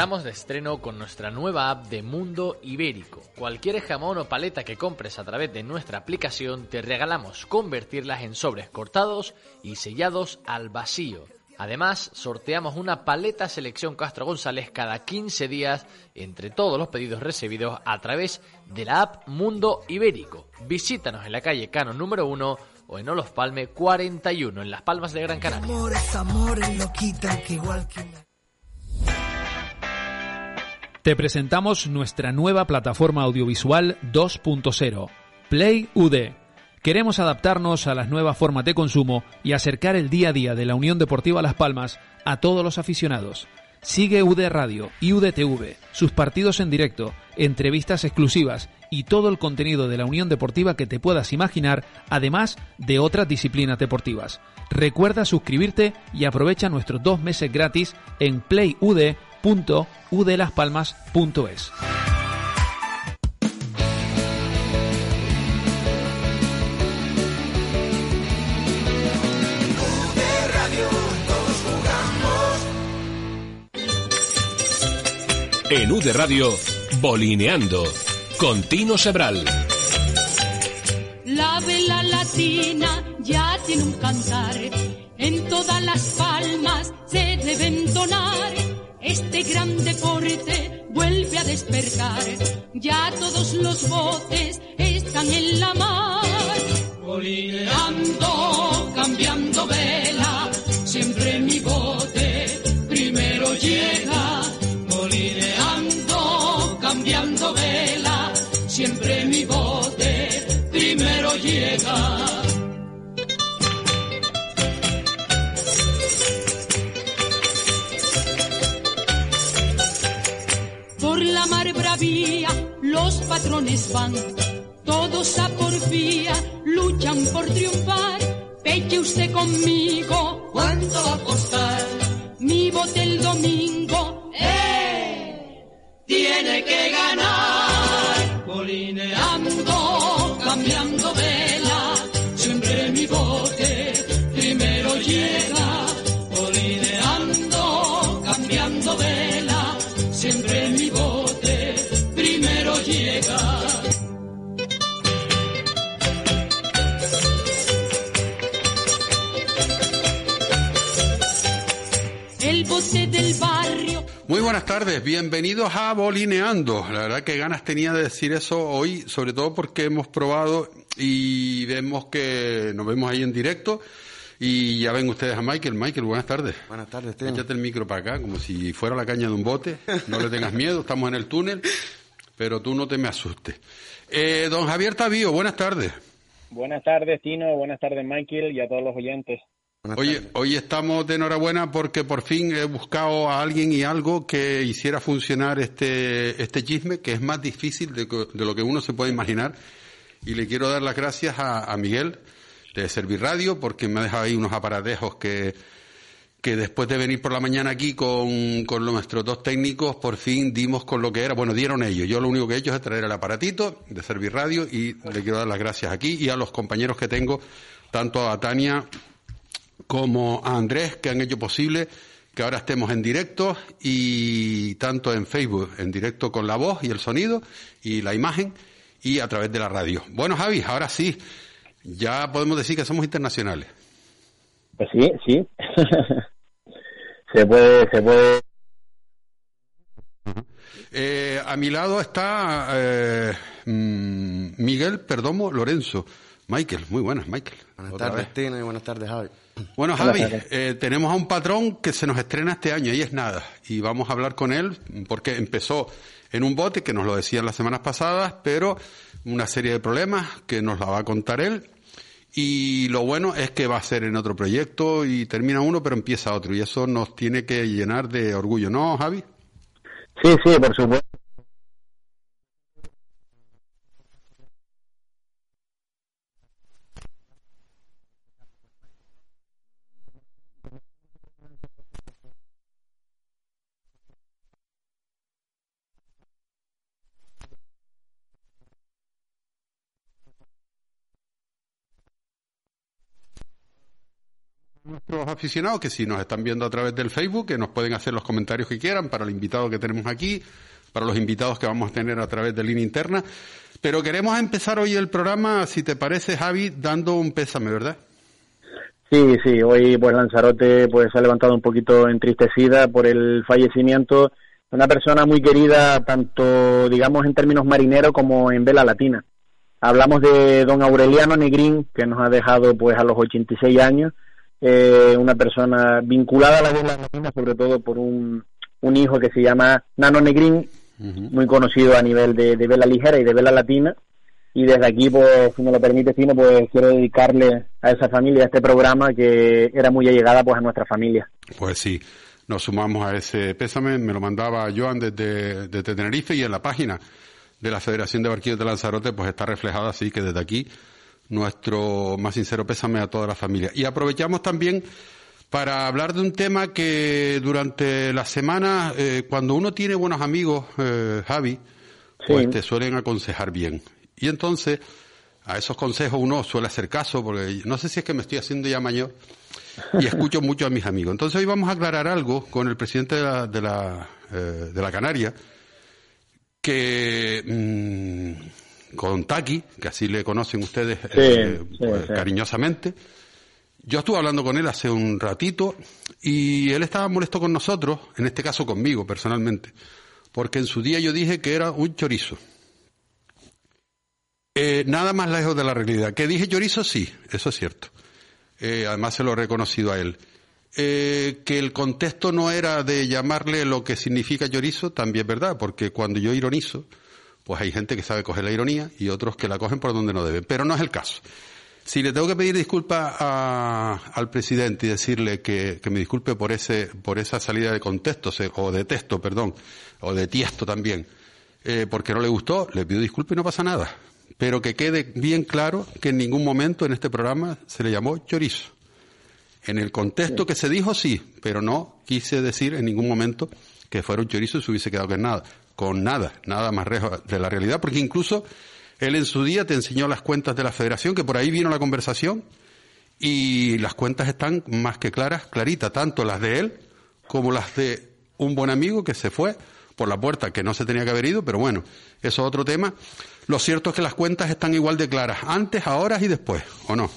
Estamos de estreno con nuestra nueva app de Mundo Ibérico. Cualquier jamón o paleta que compres a través de nuestra aplicación te regalamos convertirlas en sobres cortados y sellados al vacío. Además, sorteamos una paleta selección Castro González cada 15 días entre todos los pedidos recibidos a través de la app Mundo Ibérico. Visítanos en la calle Cano número 1 o en Olos Palme 41 en Las Palmas de Gran Canaria. Te presentamos nuestra nueva plataforma audiovisual 2.0, Play UD. Queremos adaptarnos a las nuevas formas de consumo y acercar el día a día de la Unión Deportiva Las Palmas a todos los aficionados. Sigue UD Radio y UDTV, sus partidos en directo, entrevistas exclusivas y todo el contenido de la Unión Deportiva que te puedas imaginar, además de otras disciplinas deportivas. Recuerda suscribirte y aprovecha nuestros dos meses gratis en PlayUD www.udelaspalmas.es. En UD Radio, Bolineando, con Tino Sebral. La vela latina ya tiene un cantar, en todas las palmas se debe entonar este gran deporte vuelve a despertar. Ya todos los botes están en la mar. Colineando, cambiando vela, siempre mi bote primero llega. Colineando, cambiando vela, siempre mi bote primero llega. Van, todos a porfía luchan por triunfar. Peche usted conmigo, ¿cuánto va a costar? Mi bote el domingo, ¡eh! Tiene que ganar. Buenas tardes, bienvenidos a Bolineando. La verdad que ganas tenía de decir eso hoy, sobre todo porque hemos probado y vemos que nos vemos ahí en directo. Y ya ven ustedes a Michael. Michael, buenas tardes. Buenas tardes, Tino. Échate el micro para acá, como si fuera la caña de un bote. No le tengas miedo, estamos en el túnel, pero tú no te me asustes. Eh, don Javier Tavío, buenas tardes. Buenas tardes, Tino. Buenas tardes, Michael, y a todos los oyentes. Oye, hoy estamos de enhorabuena porque por fin he buscado a alguien y algo que hiciera funcionar este, este chisme, que es más difícil de, de lo que uno se puede imaginar. Y le quiero dar las gracias a, a Miguel de Serviradio porque me ha dejado ahí unos aparatejos que, que después de venir por la mañana aquí con, con nuestros dos técnicos, por fin dimos con lo que era. Bueno, dieron ellos. Yo lo único que he hecho es traer el aparatito de Serviradio y le quiero dar las gracias aquí y a los compañeros que tengo, tanto a Tania como a Andrés, que han hecho posible que ahora estemos en directo y tanto en Facebook, en directo con la voz y el sonido y la imagen y a través de la radio. Bueno, Javi, ahora sí, ya podemos decir que somos internacionales. Pues sí, sí. se puede, se puede. Eh, a mi lado está eh, mm, Miguel Perdomo Lorenzo. Michael, muy buenas, Michael. Buenas Otra tardes, vez. Tino, y buenas tardes, Javi. Bueno, Javi, eh, tenemos a un patrón que se nos estrena este año y es nada. Y vamos a hablar con él porque empezó en un bote, que nos lo decían las semanas pasadas, pero una serie de problemas que nos la va a contar él. Y lo bueno es que va a ser en otro proyecto y termina uno, pero empieza otro. Y eso nos tiene que llenar de orgullo, ¿no, Javi? Sí, sí, por supuesto. Nuestros aficionados que si nos están viendo a través del Facebook, que nos pueden hacer los comentarios que quieran para el invitado que tenemos aquí, para los invitados que vamos a tener a través de línea interna. Pero queremos empezar hoy el programa, si te parece, Javi, dando un pésame, ¿verdad? Sí, sí, hoy pues Lanzarote pues se ha levantado un poquito entristecida por el fallecimiento de una persona muy querida tanto digamos en términos marineros como en vela latina. Hablamos de don Aureliano Negrín que nos ha dejado pues a los 86 años, eh, una persona vinculada a la vela latina sobre todo por un, un hijo que se llama Nano Negrín, muy conocido a nivel de, de vela ligera y de vela latina. Y desde aquí, pues, si me lo permite, Fino, pues quiero dedicarle a esa familia, a este programa que era muy allegada pues a nuestra familia. Pues sí, nos sumamos a ese pésame, me lo mandaba Joan desde, desde Tenerife y en la página de la Federación de Barquillos de Lanzarote pues está reflejada así que desde aquí nuestro más sincero pésame a toda la familia. Y aprovechamos también para hablar de un tema que durante la semana, eh, cuando uno tiene buenos amigos, eh, Javi, pues te suelen aconsejar bien. Y entonces, a esos consejos uno suele hacer caso, porque no sé si es que me estoy haciendo ya mayor y escucho mucho a mis amigos. Entonces hoy vamos a aclarar algo con el presidente de la, de la, eh, de la Canaria, que mm, con Taki, que así le conocen ustedes eh, pues, cariñosamente, yo estuve hablando con él hace un ratito y él estaba molesto con nosotros, en este caso conmigo personalmente, porque en su día yo dije que era un chorizo. Eh, nada más lejos de la realidad. ¿Que dije chorizo? Sí, eso es cierto. Eh, además se lo he reconocido a él. Eh, que el contexto no era de llamarle lo que significa chorizo, también es verdad, porque cuando yo ironizo, pues hay gente que sabe coger la ironía y otros que la cogen por donde no deben. Pero no es el caso. Si le tengo que pedir disculpas al presidente y decirle que, me disculpe por ese, por esa salida de contexto, o de texto, perdón, o de tiesto también, porque no le gustó, le pido disculpas y no pasa nada pero que quede bien claro que en ningún momento en este programa se le llamó chorizo. En el contexto que se dijo sí, pero no quise decir en ningún momento que fuera un chorizo y se hubiese quedado con nada, con nada, nada más lejos de la realidad, porque incluso él en su día te enseñó las cuentas de la federación, que por ahí vino la conversación, y las cuentas están más que claras, claritas, tanto las de él como las de un buen amigo que se fue por la puerta, que no se tenía que haber ido, pero bueno, eso es otro tema. Lo cierto es que las cuentas están igual de claras, antes, ahora y después, ¿o no?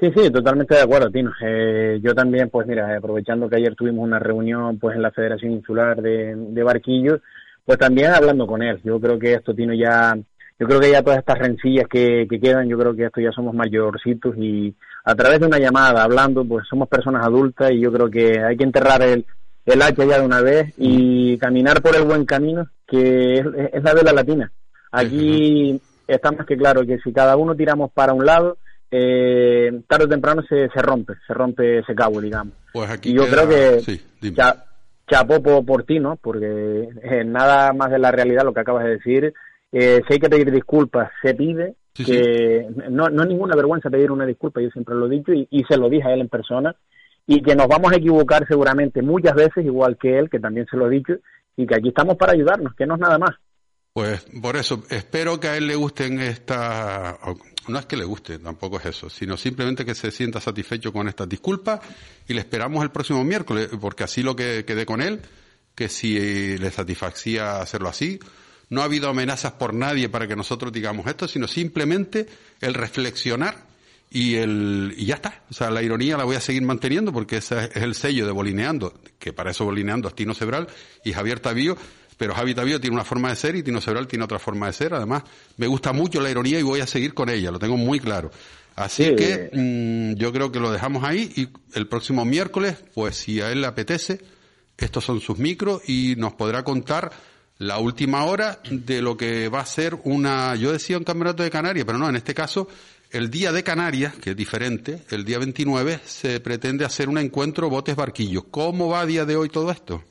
Sí, sí, totalmente de acuerdo, Tino. Eh, yo también, pues mira, aprovechando que ayer tuvimos una reunión pues en la Federación Insular de, Barquillos, pues también hablando con él. Yo creo que esto, Tino, ya, yo creo que ya todas estas rencillas que, quedan, yo creo que esto ya somos mayorcitos y a través de una llamada, hablando, pues somos personas adultas y yo creo que hay que enterrar el, el hacha ya de una vez y caminar por el buen camino, que es, es la vela latina. Aquí está más que claro que si cada uno tiramos para un lado, eh, tarde o temprano se, se rompe, se rompe ese cabo, digamos. Pues aquí y yo creo que sí, chapó por, ti, ¿no? Porque eh, nada más de la realidad lo que acabas de decir. Eh, si hay que pedir disculpas, se pide. que No, no es ninguna vergüenza pedir una disculpa, yo siempre lo he dicho y, y se lo dije a él en persona. Y que nos vamos a equivocar seguramente muchas veces, igual que él, que también se lo he dicho, y que aquí estamos para ayudarnos, que no es nada más. Pues por eso, espero que a él le gusten esta, no es que le guste, tampoco es eso, sino simplemente que se sienta satisfecho con estas disculpas y le esperamos el próximo miércoles, porque así lo que quedé con él, que si le satisfacía hacerlo así, no ha habido amenazas por nadie para que nosotros digamos esto, sino simplemente el reflexionar y el y ya está. O sea, la ironía la voy a seguir manteniendo porque ese es el sello de Bolineando, que para eso Bolineando es Tino Sebral y Javier Tavío, pero Javi Tavío tiene una forma de ser y Tino Sebral tiene otra forma de ser. Además, me gusta mucho la ironía y voy a seguir con ella, lo tengo muy claro. Así que mm, yo creo que lo dejamos ahí y el próximo miércoles, pues si a él le apetece, estos son sus micros y nos podrá contar la última hora de lo que va a ser una, yo decía un campeonato de Canarias, pero no, en este caso, el día de Canarias, que es diferente, el día 29, se pretende hacer un encuentro botes barquillos. ¿Cómo va a día de hoy todo esto?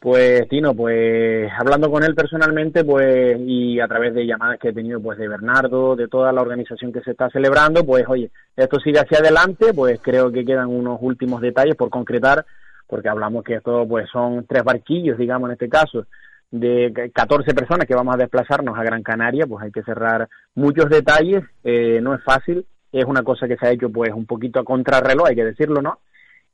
Pues Tino, pues hablando con él personalmente, pues y a través de llamadas que he tenido, pues de Bernardo, de toda la organización que se está celebrando, pues oye, esto sigue hacia adelante, pues creo que quedan unos últimos detalles por concretar, porque hablamos que esto pues son tres barquillos, digamos en este caso, de 14 personas que vamos a desplazarnos a Gran Canaria, pues hay que cerrar muchos detalles, eh, no es fácil, es una cosa que se ha hecho pues un poquito a contrarreloj, hay que decirlo, ¿no?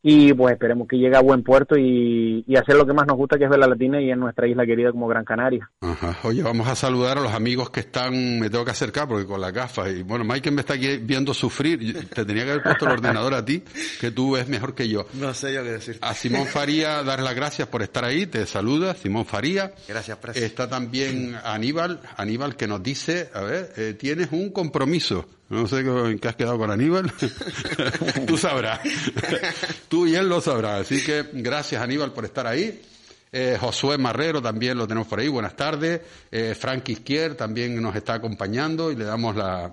Y pues esperemos que llegue a buen puerto y, hacer lo que más nos gusta que es ver la latina y en nuestra isla querida como Gran Canaria. Ajá. Oye, vamos a saludar a los amigos que están, me tengo que acercar porque con las gafas y bueno, Michael me está aquí viendo sufrir, te tenía que haber puesto el ordenador a ti, que tú ves mejor que yo. No sé yo qué decir. A Simón Faría dar las gracias por estar ahí, te saluda Simón Faría. Gracias, presidente. Está también Aníbal, Aníbal que nos dice, a ver, eh, tienes un compromiso. No sé en qué has quedado con Aníbal. Tú sabrás. Tú y él lo sabrás. Así que gracias Aníbal por estar ahí. Eh, Josué Marrero también lo tenemos por ahí. Buenas tardes. Eh, Frank Izquier también nos está acompañando y le damos la,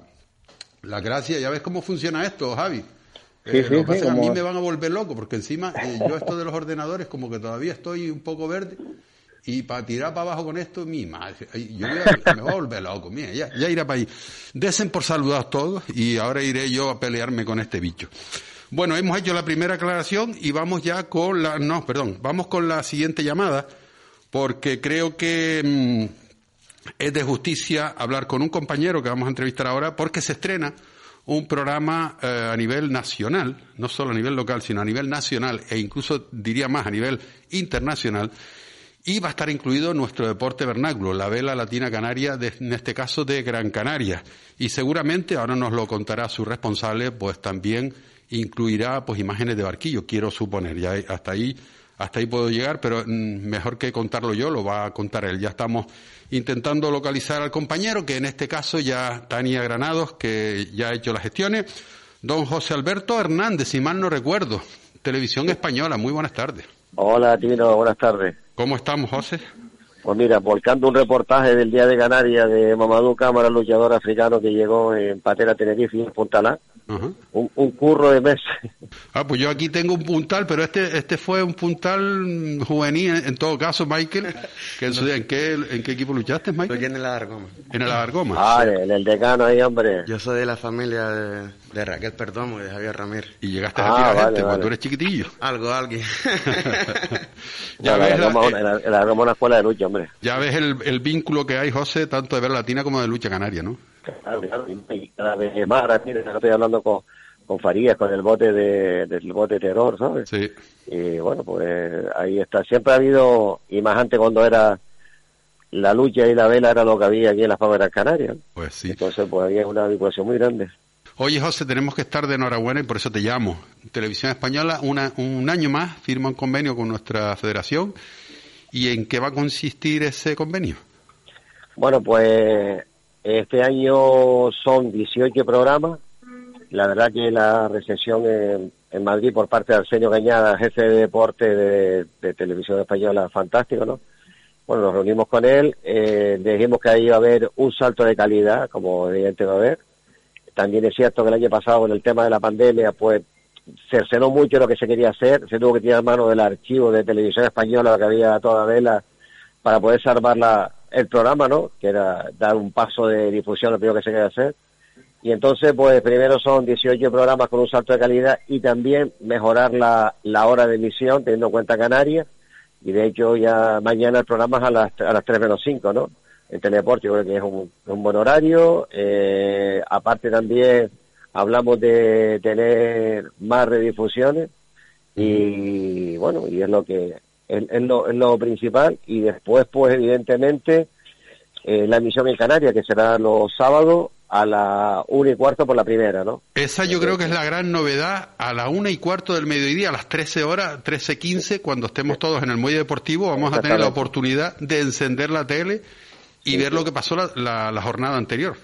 la gracias. Ya ves cómo funciona esto, Javi. Eh, lo que pasa es que a mí me van a volver loco porque encima eh, yo esto de los ordenadores como que todavía estoy un poco verde y para tirar para abajo con esto, mi madre, yo me voy a volver loco, mira, ya, ya irá para ahí. Desen por saludados todos y ahora iré yo a pelearme con este bicho. Bueno, hemos hecho la primera aclaración y vamos ya con la, no, perdón, vamos con la siguiente llamada porque creo que mm, es de justicia hablar con un compañero que vamos a entrevistar ahora porque se estrena un programa eh, a nivel nacional, no solo a nivel local, sino a nivel nacional e incluso diría más a nivel internacional, y va a estar incluido nuestro deporte vernáculo, la vela latina canaria, en este caso de Gran Canaria. Y seguramente, ahora nos lo contará su responsable, pues también incluirá pues imágenes de barquillo, quiero suponer. Ya hasta ahí, hasta ahí puedo llegar, pero mm, mejor que contarlo yo, lo va a contar él. Ya estamos intentando localizar al compañero, que en este caso ya Tania Granados, que ya ha hecho las gestiones. Don José Alberto Hernández, si mal no recuerdo, Televisión Española, muy buenas tardes. Hola, Tino, buenas tardes. ¿Cómo estamos, José? Pues mira, volcando un reportaje del Día de Canarias de Mamadou Cámara, luchador africano que llegó en Patera, Tenerife y en Puntalá. un, un, curro de meses. Ah, pues yo aquí tengo un puntal, pero este este fue un puntal juvenil, en todo caso, Michael. Que en, qué, ¿En qué equipo luchaste, Michael? Aquí en el Alargoma. En el Alargoma. Ah, en el decano ahí, hombre. Yo soy de la familia de, de Raquel Perdomo y de Javier Ramírez. Y llegaste a ah, la gente cuando eres chiquitillo. Algo, alguien. ya ves, la, la, una escuela de lucha, hombre. Ya ves el, el vínculo que hay, José, tanto de ver latina como de lucha canaria, ¿no? Claro, claro, y cada vez más, estoy hablando con, con Farías, con el bote de, del bote de terror, ¿sabes? Sí. Y bueno, pues ahí está. Siempre ha habido, y más antes cuando era la lucha y la vela era lo que había aquí en las fábricas canarias. Pues sí. Entonces, pues había una vinculación muy grande. Oye, José, tenemos que estar de enhorabuena y por eso te llamo. Televisión Española, una, un año más, firma un convenio con nuestra federación. ¿Y en qué va a consistir ese convenio? Bueno, pues este año son 18 programas. La verdad que la recepción en, Madrid por parte de Arsenio Cañada, jefe de deporte de, Televisión Española, fantástico, ¿no? Bueno, nos reunimos con él, eh, dijimos que ahí iba a haber un salto de calidad, como evidente va a haber también es cierto que el año pasado con el tema de la pandemia, pues cercenó mucho lo que se quería hacer, se tuvo que tirar mano del archivo de televisión española que había toda vela para poder salvar la, el programa, ¿no? Que era dar un paso de difusión, lo primero que se quería hacer. Y entonces, pues primero son 18 programas con un salto de calidad y también mejorar la, la hora de emisión, teniendo en cuenta Canarias. Y de hecho, ya mañana el programa es a las, a las 3 menos 5, ¿no? En Teledeporte, yo creo que es un, buen horario. Eh, aparte también hablamos de tener más redifusiones y bueno, y es lo que es, lo, es lo principal y después pues evidentemente eh, la emisión en Canarias que será los sábados a la una y cuarto por la primera, ¿no? Esa yo creo que es la gran novedad, a la una y cuarto del mediodía, a las 13 horas, 13.15, cuando estemos todos en el muelle deportivo, vamos a tener la oportunidad de encender la tele y ver lo que pasó la, la, jornada anterior.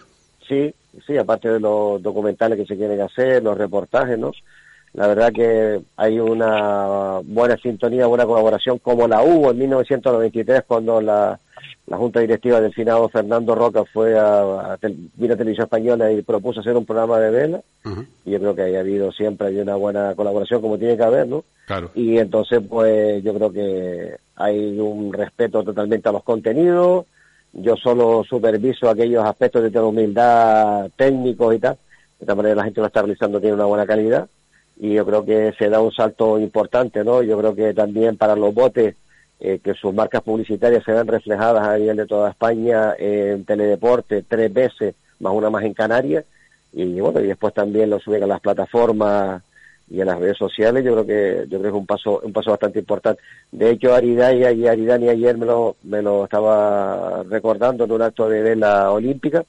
Sí, sí, aparte de los documentales que se quieren hacer, los reportajes, ¿no? La verdad que hay una buena sintonía, buena colaboración, como la hubo en 1993 cuando la, la Junta Directiva del finado Fernando Roca fue a, a, Televisión Española y propuso hacer un programa de vela. Y yo creo que ha habido siempre hay una buena colaboración como tiene que haber, ¿no? Claro. Y entonces, pues yo creo que hay un respeto totalmente a los contenidos, yo solo superviso aquellos aspectos de humildad técnicos y tal. De esta manera la gente lo está realizando tiene una buena calidad y yo creo que se da un salto importante, ¿no? Yo creo que también para los botes eh, que sus marcas publicitarias se ven reflejadas a nivel de toda España en teledeporte tres veces, más una más en Canarias, y bueno, y después también lo suben a las plataformas y en las redes sociales, yo creo que yo creo que es un paso un paso bastante importante. De hecho, Aridania y Aridani ayer me lo, me lo estaba recordando en un acto de vela olímpica,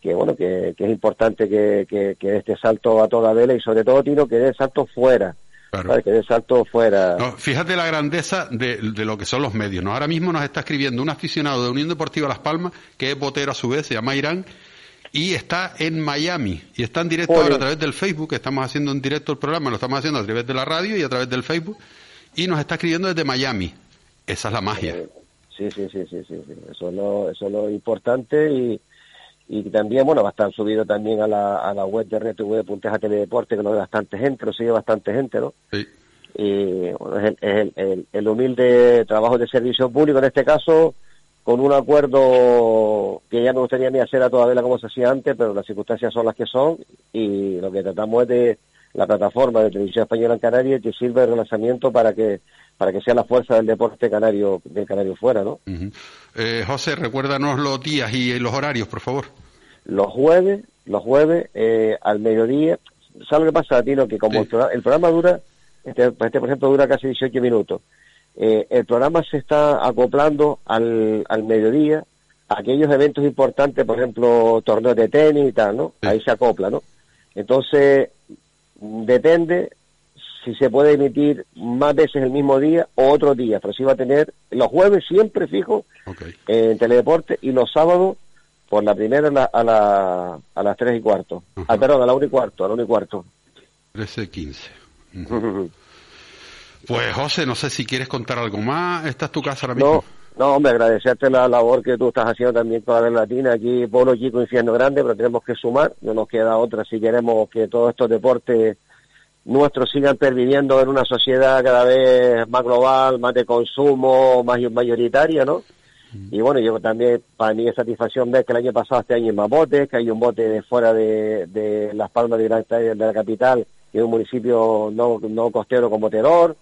que bueno, que, que es importante que, que, que este salto a toda vela y sobre todo, Tino, que dé salto fuera. Que dé salto fuera. fíjate la grandeza de, de, lo que son los medios. ¿no? Ahora mismo nos está escribiendo un aficionado de Unión Deportiva Las Palmas, que es botero a su vez, se llama Irán, y está en Miami y está en directo ahora a través del Facebook, estamos haciendo en directo el programa, lo estamos haciendo a través de la radio y a través del Facebook y nos está escribiendo desde Miami. Esa es la magia. Sí, sí, sí, sí, sí, Eso, es lo, eso es lo importante y, y también, bueno, va a estar subido también a la, a la web de RTV Teledeporte, que lo ve bastante gente, lo sigue bastante gente, ¿no? Sí. Y bueno, es, el, el, el humilde trabajo de servicio público en este caso, con un acuerdo que ya me gustaría mí hacer a toda vela como se hacía antes, pero las circunstancias son las que son y lo que tratamos es de la plataforma de televisión española en Canarias que sirve de relanzamiento para que para que sea la fuerza del deporte canario del canario fuera, ¿no? eh, José, recuérdanos los días y los horarios, por favor. Los jueves, los jueves eh, al mediodía. ¿Sabes lo que pasa, Tino? Que como el, programa dura, este, este por ejemplo dura casi 18 minutos eh, el programa se está acoplando al, al mediodía aquellos eventos importantes, por ejemplo, torneos de tenis y tal, ¿no? Ahí se acopla, ¿no? Entonces, depende si se puede emitir más veces el mismo día o otro día, pero sí va a tener los jueves siempre fijo en Teledeporte y los sábados por la primera a, la, a, la, a las tres y cuarto. Ah, perdón, a la una y cuarto, a la una y cuarto. 13 y 15. Pues José, no sé si quieres contar algo más. Esta es tu casa ahora mismo. No, no hombre, agradecerte la labor que tú estás haciendo también con la Vela Latina. Aquí, pueblo chico, infierno grande, pero tenemos que sumar. No nos queda otra si queremos que todos estos deportes nuestros sigan perviviendo en una sociedad cada vez más global, más de consumo, más mayoritaria, ¿no? Mm. Y bueno, yo también, para mí es satisfacción ver que el año pasado, este año hay más botes, que hay un bote de fuera de, de Las Palmas de, de la capital y un municipio no, no costero como Teror.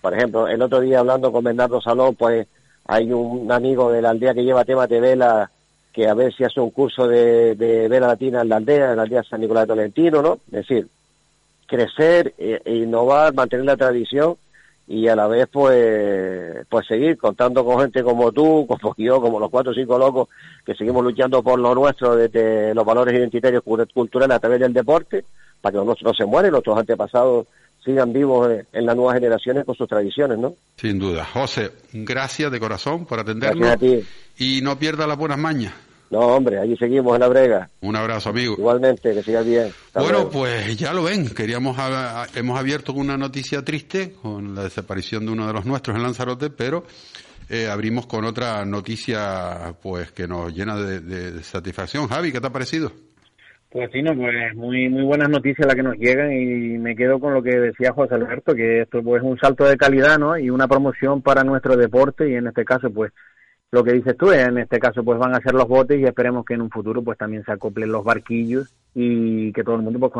Por ejemplo, el otro día hablando con Bernardo Salón, pues hay un amigo de la aldea que lleva temas de vela que a ver si hace un curso de, vela latina en la aldea, en la aldea San Nicolás de Tolentino, ¿no? Es decir, crecer, e, e innovar, mantener la tradición y a la vez pues pues seguir contando con gente como tú, como yo, como los cuatro o cinco locos que seguimos luchando por lo nuestro desde los valores identitarios culturales a través del deporte, para que no se mueren, nuestros antepasados sigan vivos en las nuevas generaciones con sus tradiciones, ¿no? Sin duda. José, gracias de corazón por atendernos. Gracias a ti. Y no pierda las buenas mañas. No, hombre, allí seguimos en la brega. Un abrazo, amigo. Igualmente, que sigas bien. bueno, pues ya lo ven, queríamos hemos abierto con una noticia triste, con la desaparición de uno de los nuestros en Lanzarote, pero eh, abrimos con otra noticia pues que nos llena de satisfacción. Javi, ¿qué te ha parecido? Pues sí, no, pues muy muy buenas noticias las que nos llegan y me quedo con lo que decía José Alberto, que esto pues es un salto de calidad, ¿no? Y una promoción para nuestro deporte y en este caso pues lo que dices tú, en este caso pues van a ser los botes y esperemos que en un futuro pues también se acoplen los barquillos y que todo el mundo pues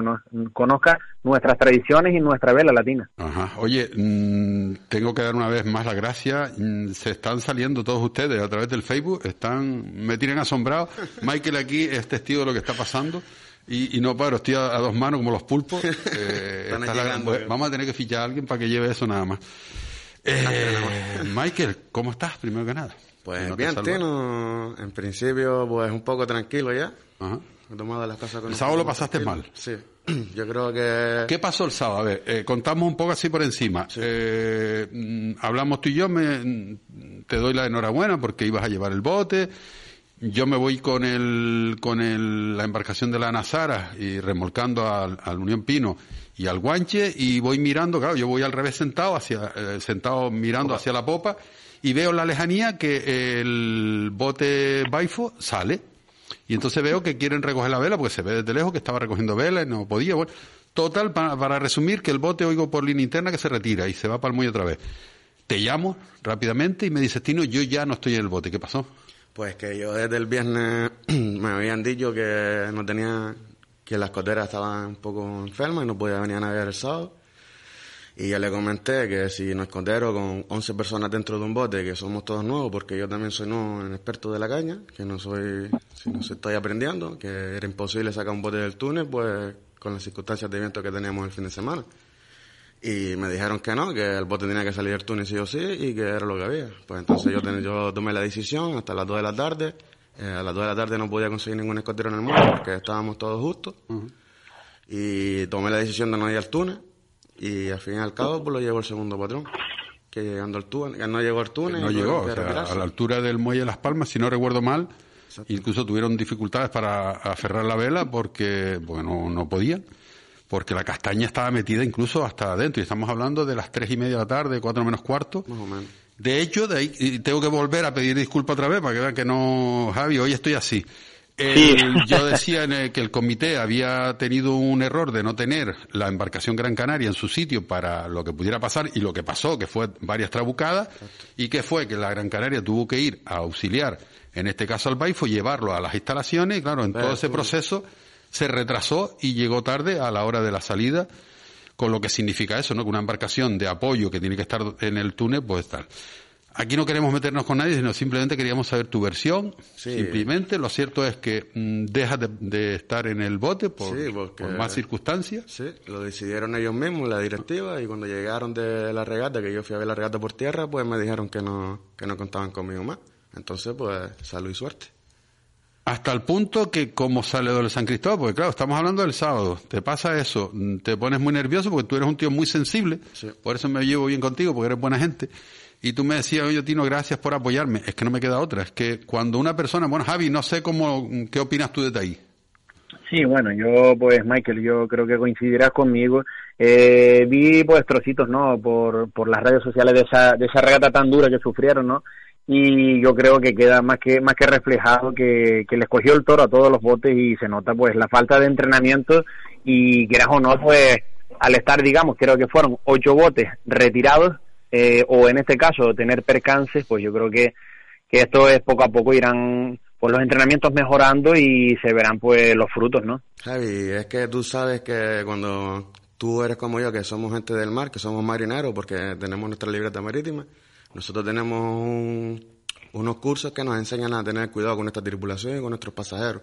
conozca nuestras tradiciones y nuestra vela latina. Ajá. Oye, mm, tengo que dar una vez más las gracias. Mm, se están saliendo todos ustedes a través del Facebook, están me tienen asombrado. Michael aquí es testigo de lo que está pasando. Y, no paro, estoy a, dos manos como los pulpos. Eh, vamos a tener que fichar a alguien para que lleve eso nada más. Eh, Michael, ¿cómo estás? Primero que nada. Pues bien, Tino, en principio, pues un poco tranquilo ya. Ajá. He tomado las cosas con el sábado lo pasaste mal. Sí, yo creo que... ¿Qué pasó el sábado? A ver, eh, contamos un poco así por encima. Eh, mm, hablamos tú y yo, me, te doy la enhorabuena porque ibas a llevar el bote. Yo me voy con el, con el, la embarcación de la Nazara y remolcando al, al Unión Pino y al guanche y voy mirando, claro, yo voy al revés sentado, hacia, eh, sentado mirando hacia la popa y veo en la lejanía que el bote Baifo sale. Y entonces veo que quieren recoger la vela, porque se ve desde lejos que estaba recogiendo vela y no podía. Bueno, total, para, resumir, que el bote oigo por línea interna que se retira y se va para el muelle otra vez. Te llamo rápidamente y me dices, Tino, yo ya no estoy en el bote. ¿Qué pasó? Pues que yo desde el viernes me habían dicho que no tenía, que las coteras estaban un poco enfermas y no podía venir a navegar el sábado. Y yo le comenté que si nos escondieron con 11 personas dentro de un bote, que somos todos nuevos, porque yo también soy nuevo en experto de la caña, que no soy, si no estoy aprendiendo, que era imposible sacar un bote del túnel, pues con las circunstancias de viento que teníamos el fin de semana. Y me dijeron que no, que el bote tenía que salir del túnel sí o sí y que era lo que había. Pues entonces yo, yo tomé la decisión hasta las 2 de la tarde. Eh, a las 2 de la tarde no podía conseguir ningún escotero en el mundo porque estábamos todos justos. Y tomé la decisión de no ir al túnel. Y al fin y al cabo pues lo llevó el segundo patrón. Que llegando al túnel, no llegó al túnel. No llegó, o sea, a la altura del muelle de Las Palmas, si no recuerdo mal, incluso tuvieron dificultades para aferrar la vela porque, bueno, no podían porque la castaña estaba metida incluso hasta adentro, y estamos hablando de las tres y media de la tarde, cuatro menos cuarto. Más o menos. De hecho, de ahí tengo que volver a pedir disculpas otra vez para que vean que no, Javi, hoy estoy así. Yo decía en que el comité había tenido un error de no tener la embarcación Gran Canaria en su sitio para lo que pudiera pasar y lo que pasó, que fue varias trabucadas, y que fue que la Gran Canaria tuvo que ir a auxiliar, en este caso al Baifo, llevarlo a las instalaciones, y claro, en todo ese proceso se retrasó y llegó tarde a la hora de la salida, con lo que significa eso, ¿no? Que una embarcación de apoyo que tiene que estar en el túnel, pues tal. Aquí no queremos meternos con nadie, sino simplemente queríamos saber tu versión. Simplemente, lo cierto es que mm, dejas de, estar en el bote por, más circunstancias. Sí, lo decidieron ellos mismos, la directiva, y cuando llegaron de la regata, que yo fui a ver la regata por tierra, pues me dijeron que no, que no contaban conmigo más. Entonces, pues, salud y suerte. Hasta el punto que como sale de San Cristóbal, porque claro, estamos hablando del sábado, te pasa eso, te pones muy nervioso porque tú eres un tío muy sensible, por eso me llevo bien contigo, porque eres buena gente. Y tú me decías, oye Tino, gracias por apoyarme. Es que no me queda otra, es que cuando una persona, bueno Javi, no sé cómo, qué opinas tú de ahí. Sí, bueno, yo pues Michael, yo creo que coincidirás conmigo. Eh, vi pues trocitos, ¿no? Por, por las redes sociales de esa, de esa regata tan dura que sufrieron, ¿no? y yo creo que queda más que más que reflejado que, que les cogió el toro a todos los botes y se nota pues la falta de entrenamiento y quieras o no pues al estar digamos creo que fueron ocho botes retirados eh, o en este caso tener percances pues yo creo que, que esto es poco a poco irán pues los entrenamientos mejorando y se verán pues los frutos no Javi es que tú sabes que cuando tú eres como yo que somos gente del mar que somos marineros porque tenemos nuestra libreta marítima nosotros tenemos unos cursos que nos enseñan a tener cuidado con nuestra tripulación y con nuestros pasajeros.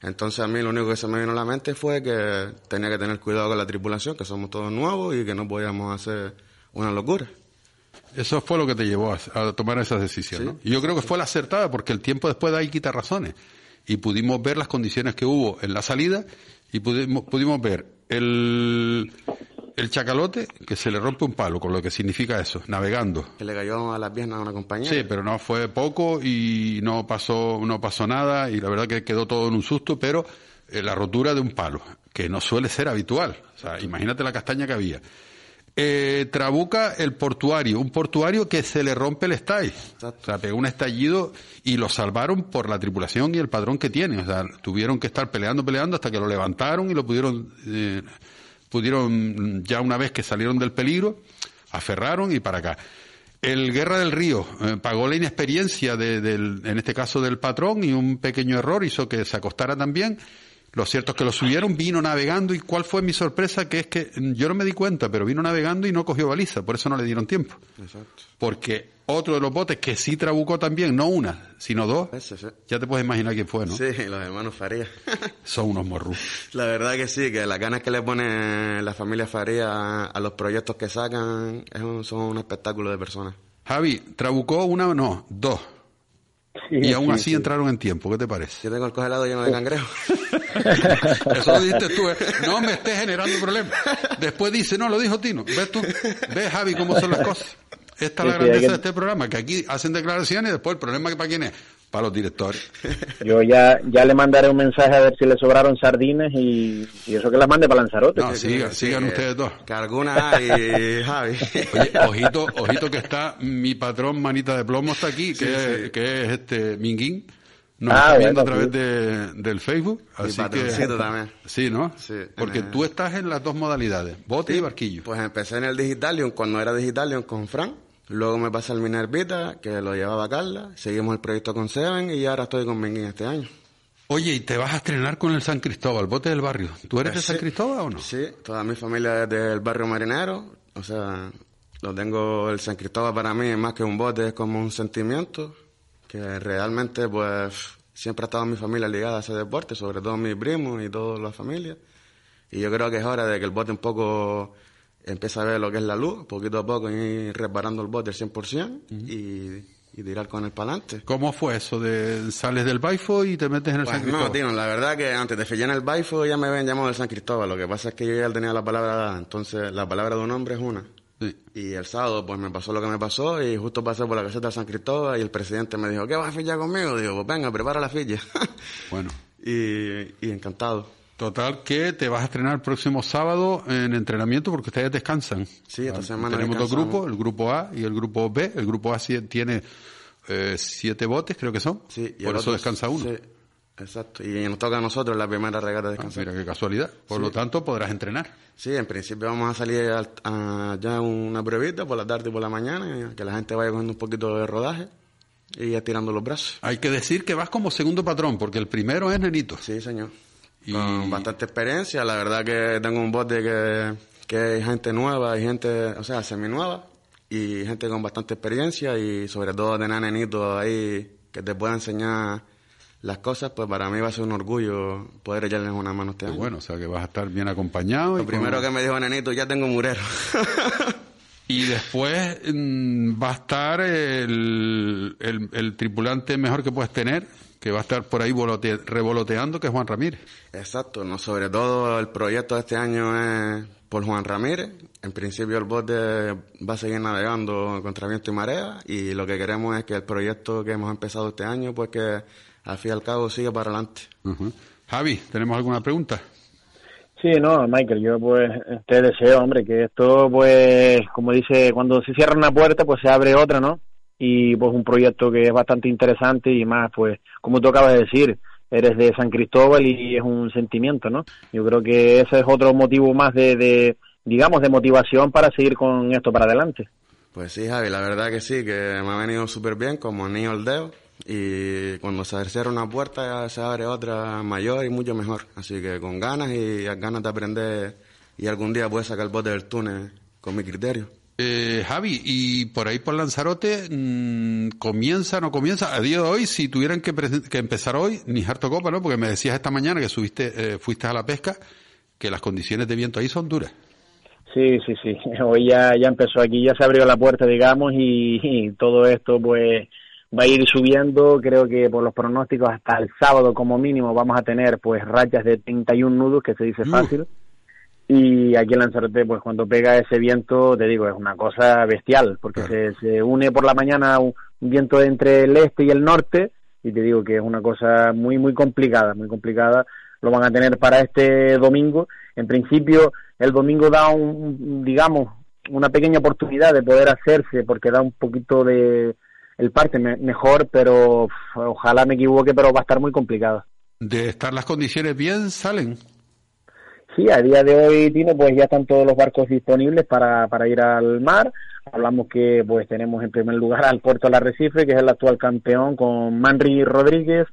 Entonces a mí lo único que se me vino a la mente fue que tenía que tener cuidado con la tripulación, que somos todos nuevos y que no podíamos hacer una locura. Eso fue lo que te llevó a, tomar esa decisión. Y yo creo que fue la acertada porque el tiempo después de ahí quita razones. Y pudimos ver las condiciones que hubo en la salida y pudimos, pudimos ver el, el chacalote que se le rompe un palo, con lo que significa eso, navegando. Que le cayó a las piernas a una compañera. Sí, pero no fue poco y no pasó, no pasó nada y la verdad que quedó todo en un susto, pero eh, la rotura de un palo, que no suele ser habitual. O sea, imagínate la castaña que había. Eh, trabuca el portuario, un portuario que se le rompe el stay. O sea, pegó un estallido y lo salvaron por la tripulación y el padrón que tiene. O sea, tuvieron que estar peleando, peleando hasta que lo levantaron y lo pudieron eh, pudieron, ya una vez que salieron del peligro, aferraron y para acá. El Guerra del Río eh, pagó la inexperiencia del, en este caso del patrón y un pequeño error hizo que se acostara también lo cierto es que lo subieron, vino navegando y cuál fue mi sorpresa, que es que yo no me di cuenta, pero vino navegando y no cogió baliza, por eso no le dieron tiempo. Exacto. Porque otro de los botes que sí trabucó también, no una, sino dos, ya te puedes imaginar quién fue, ¿no? Sí, los hermanos Faría. Son unos morrus. La verdad que sí, que las ganas que le pone la familia Faría a los proyectos que sacan son un espectáculo de personas. Javi, trabucó una, no, dos y aún así entraron en tiempo, ¿qué te parece? Yo tengo el congelado lleno de cangrejos. Eso lo dijiste tú, ¿eh? no me estés generando problemas. Después dice, no, lo dijo Tino. ¿Ves tú? ¿Ves, Javi, cómo son las cosas? Esta es la grandeza de este programa, que aquí hacen declaraciones y después el problema que para quién es, para los directores. Yo ya, ya le mandaré un mensaje a ver si le sobraron sardinas y, eso que las mande para Lanzarote. No, sigan, sigan ustedes dos. Que alguna hay, Javi. Oye, ojito, ojito que está mi patrón manita de plomo está aquí, que, que es este Minguín. Nos ah, está viendo a través de, del Facebook. Así que, también. Sí, ¿no? Sí. Porque tú estás en las dos modalidades, bote y barquillo. Pues empecé en el Digitalion, cuando era Digitalion con Fran. Luego me pasé al Minervita, que lo llevaba Carla. Seguimos el proyecto con Seven y ahora estoy con Menguín este año. Oye, y te vas a estrenar con el San Cristóbal, bote del barrio. ¿Tú eres de San Cristóbal o no? Sí, toda mi familia es del barrio marinero. o sea, lo tengo, el San Cristóbal para mí, más que un bote, es como un sentimiento que realmente, pues, siempre ha estado mi familia ligada a ese deporte, sobre todo mis primos y toda la familia. Y yo creo que es hora de que el bote un poco empiece a ver lo que es la luz, poquito a poco ir reparando el bote al 100% y, y tirar con el palante. ¿Cómo fue eso de sales del Baifo y te metes en el Pues San no, Cristóbal? tío, la verdad que antes de fallar en el Baifo ya me habían llamado del San Cristóbal. Lo que pasa es que yo ya tenía la palabra dada. Entonces, la palabra de un hombre es una. Sí. Y el sábado, pues me pasó lo que me pasó y justo pasé por la caseta de San Cristóbal y el presidente me dijo, ¿qué vas a fillar conmigo? Digo, pues venga, prepara la filla. Bueno, y, y encantado. Total que te vas a estrenar el próximo sábado en entrenamiento porque ustedes descansan. Sí, esta semana Tenemos dos grupos, el grupo A y el grupo B. El grupo A tiene eh, siete botes, creo que son. Sí, y Por eso otro- descansa uno. Sí, exacto. Y nos toca a nosotros la primera regata de Ah, descansar. mira qué casualidad. Por lo tanto, podrás entrenar. Sí, en principio vamos a salir al- a, ya una pruebita por la tarde y por la mañana, que la gente vaya cogiendo un poquito de rodaje y estirando los brazos. Hay que decir que vas como segundo patrón, porque el primero es Nenito. Sí, señor. Y- Con bastante experiencia, la verdad que tengo un bote que, que hay gente nueva, hay gente, o sea, seminueva, y gente con bastante experiencia, y sobre todo tener nenitos ahí que te puedan enseñar las cosas, pues para mí va a ser un orgullo poder echarles una mano este Qué año. bueno, o sea que vas a estar bien acompañado. Lo y primero con- que me dijo Nenito, ya tengo murero. Y después mm, va a estar el, el, el tripulante mejor que puedes tener, que va a estar por ahí volote- revoloteando, que es Juan Ramírez. Exacto, no, sobre todo el proyecto de este año es por Juan Ramírez. En principio el bote va a seguir navegando contra viento y marea y lo que queremos es que el proyecto que hemos empezado este año, pues que al fin y al cabo siga para adelante. Ujú. Javi, ¿tenemos alguna pregunta? Sí, no, Michael, yo pues te deseo, hombre, que esto pues, como dice, cuando se cierra una puerta pues se abre otra, ¿no? Y pues un proyecto que es bastante interesante y más pues, como tú acabas de decir, eres de San Cristóbal y es un sentimiento, ¿no? Yo creo que ese es otro motivo más de, de digamos, de motivación para seguir con esto para adelante. Pues sí, Javi, la verdad que sí, que me ha venido súper bien como niño al dedo y cuando se cierra una puerta ya se abre otra mayor y mucho mejor. Así que con ganas y ganas de aprender y algún día puedes sacar el bote del túnel con mi criterio. Eh, Javi, y por ahí por Lanzarote, mm, ¿comienza o no comienza? A día de hoy, si tuvieran que, empezar hoy, ni harto copa, ¿no? Porque me decías esta mañana que subiste, eh, fuiste a la pesca, que las condiciones de viento ahí son duras. Sí, sí, sí. Hoy ya, ya empezó aquí, ya se abrió la puerta, digamos, y, y todo esto pues va a ir subiendo. Creo que por los pronósticos hasta el sábado como mínimo vamos a tener pues rachas de 31 nudos, que se dice Uh. Y aquí en Lanzarote, pues cuando pega ese viento, te digo, es una cosa bestial, porque se, se une por la mañana un, viento entre el este y el norte, y te digo que es una cosa muy, muy complicada, muy complicada. Lo van a tener para este domingo. En principio, el domingo da un, digamos, una pequeña oportunidad de poder hacerse, porque da un poquito de el parte me- mejor, pero ojalá me equivoque, pero va a estar muy complicada. De estar las condiciones bien, salen. Sí, a día de hoy, Tino, pues ya están todos los barcos disponibles para, para ir al mar. Hablamos que pues tenemos en primer lugar al Puerto del Arrecife, que es el actual campeón, con Manri Rodríguez.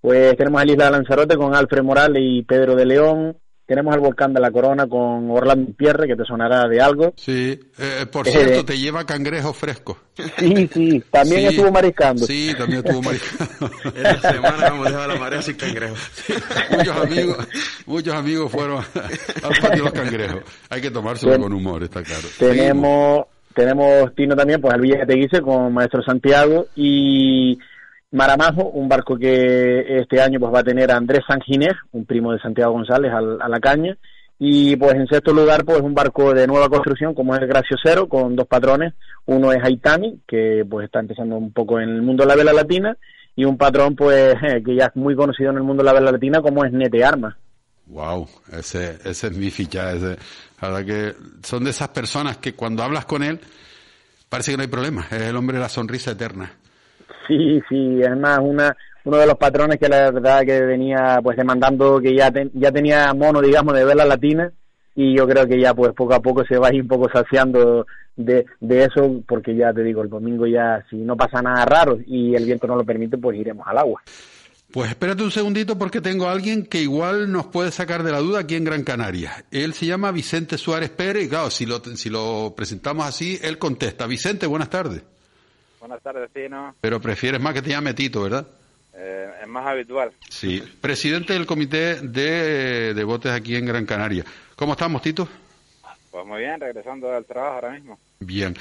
Pues tenemos a la Isla de Lanzarote con Alfred Morales y Pedro de León. Tenemos al Volcán de la Corona con Orlando Pierre, que te sonará de algo. Sí. Eh, por Eh, cierto, te lleva cangrejo fresco. Sí, sí, también Sí. estuvo mariscando. Sí, también estuvo mariscando. Esta semana hemos dejado la marea sin cangrejo. muchos amigos, muchos amigos fueron al patio de los cangrejos. Hay que tomárselo con humor, está claro. Seguimos. Tenemos, tenemos Tino también, pues al Villa de Teguise con Maestro Santiago y Maramajo, un barco que este año pues va a tener a Andrés Sanginés, un primo de Santiago González, al- a la caña. Y pues en sexto lugar, pues un barco de nueva construcción como es el Graciosero, con dos patrones. Uno es Aitami, que pues está empezando un poco en el mundo de la vela latina, y un patrón pues que ya es muy conocido en el mundo de la vela latina como es Nete Armas. Wow, ese, es mi ficha. La verdad que son de esas personas que cuando hablas con él parece que no hay problema. Es el hombre de la sonrisa eterna. Sí, sí, además una, uno de los patrones que la verdad que venía pues demandando que ya, ten- ya tenía mono, digamos, de vela latina y yo creo que ya pues poco a poco se va a ir un poco saciando de, de eso porque ya te digo, el domingo ya si no pasa nada raro y el viento no lo permite pues iremos al agua. Pues espérate un segundito porque tengo a alguien que igual nos puede sacar de la duda aquí en Gran Canaria. Él se llama Vicente Suárez Pérez y claro, si lo, si lo presentamos así, él contesta. Vicente, buenas tardes. Buenas tardes, Tino. Pero prefieres más que te llame Tito, ¿verdad? Eh, es más habitual. Sí. Presidente del Comité de, de Botes aquí en Gran Canaria. ¿Cómo estamos, Tito? Pues muy bien, regresando del trabajo ahora mismo. Bien.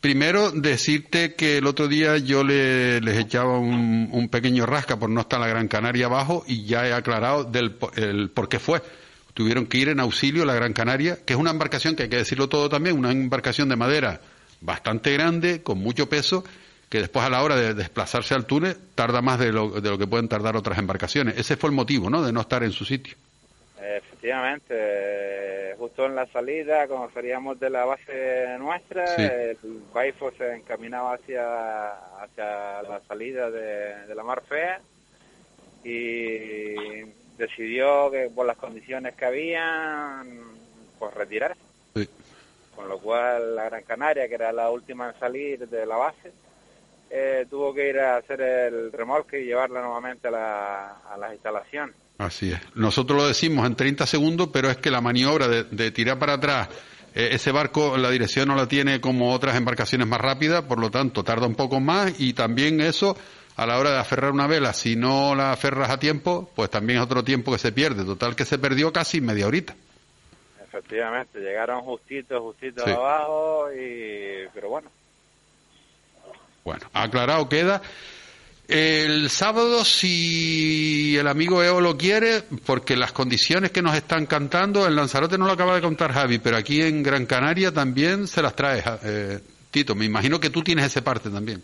Primero, decirte que el otro día yo le, les echaba un, un, pequeño rasca por no estar la Gran Canaria abajo y ya he aclarado del el por qué fue. Tuvieron que ir en auxilio a la Gran Canaria, que es una embarcación que hay que decirlo todo también, una embarcación de madera bastante grande, con mucho peso, que después a la hora de desplazarse al túnel tarda más de lo, de lo que pueden tardar otras embarcaciones. Ese fue el motivo, ¿no?, de no estar en su sitio. Efectivamente, justo en la salida, como salíamos de la base nuestra, sí. el Baifo se encaminaba hacia, hacia la salida de, de, la Mar Fea y decidió que por las condiciones que habían, pues retirarse. Sí. Con lo cual la Gran Canaria, que era la última en salir de la base, eh, tuvo que ir a hacer el remolque y llevarla nuevamente a, la, a las instalaciones. Así es. Nosotros lo decimos en 30 segundos, pero es que la maniobra de, de tirar para atrás, eh, ese barco, la dirección no la tiene como otras embarcaciones más rápidas, por lo tanto tarda un poco más y también eso, a la hora de aferrar una vela, si no la aferras a tiempo, pues también es otro tiempo que se pierde. Total que se perdió casi media horita. Efectivamente, llegaron justitos, justitos sí. abajo, y... pero bueno. Bueno, aclarado queda. El sábado, si el amigo Eo lo quiere, porque las condiciones que nos están cantando, en Lanzarote no lo acaba de contar Javi, pero aquí en Gran Canaria también se las trae eh, Tito. Me imagino que tú tienes ese parte también.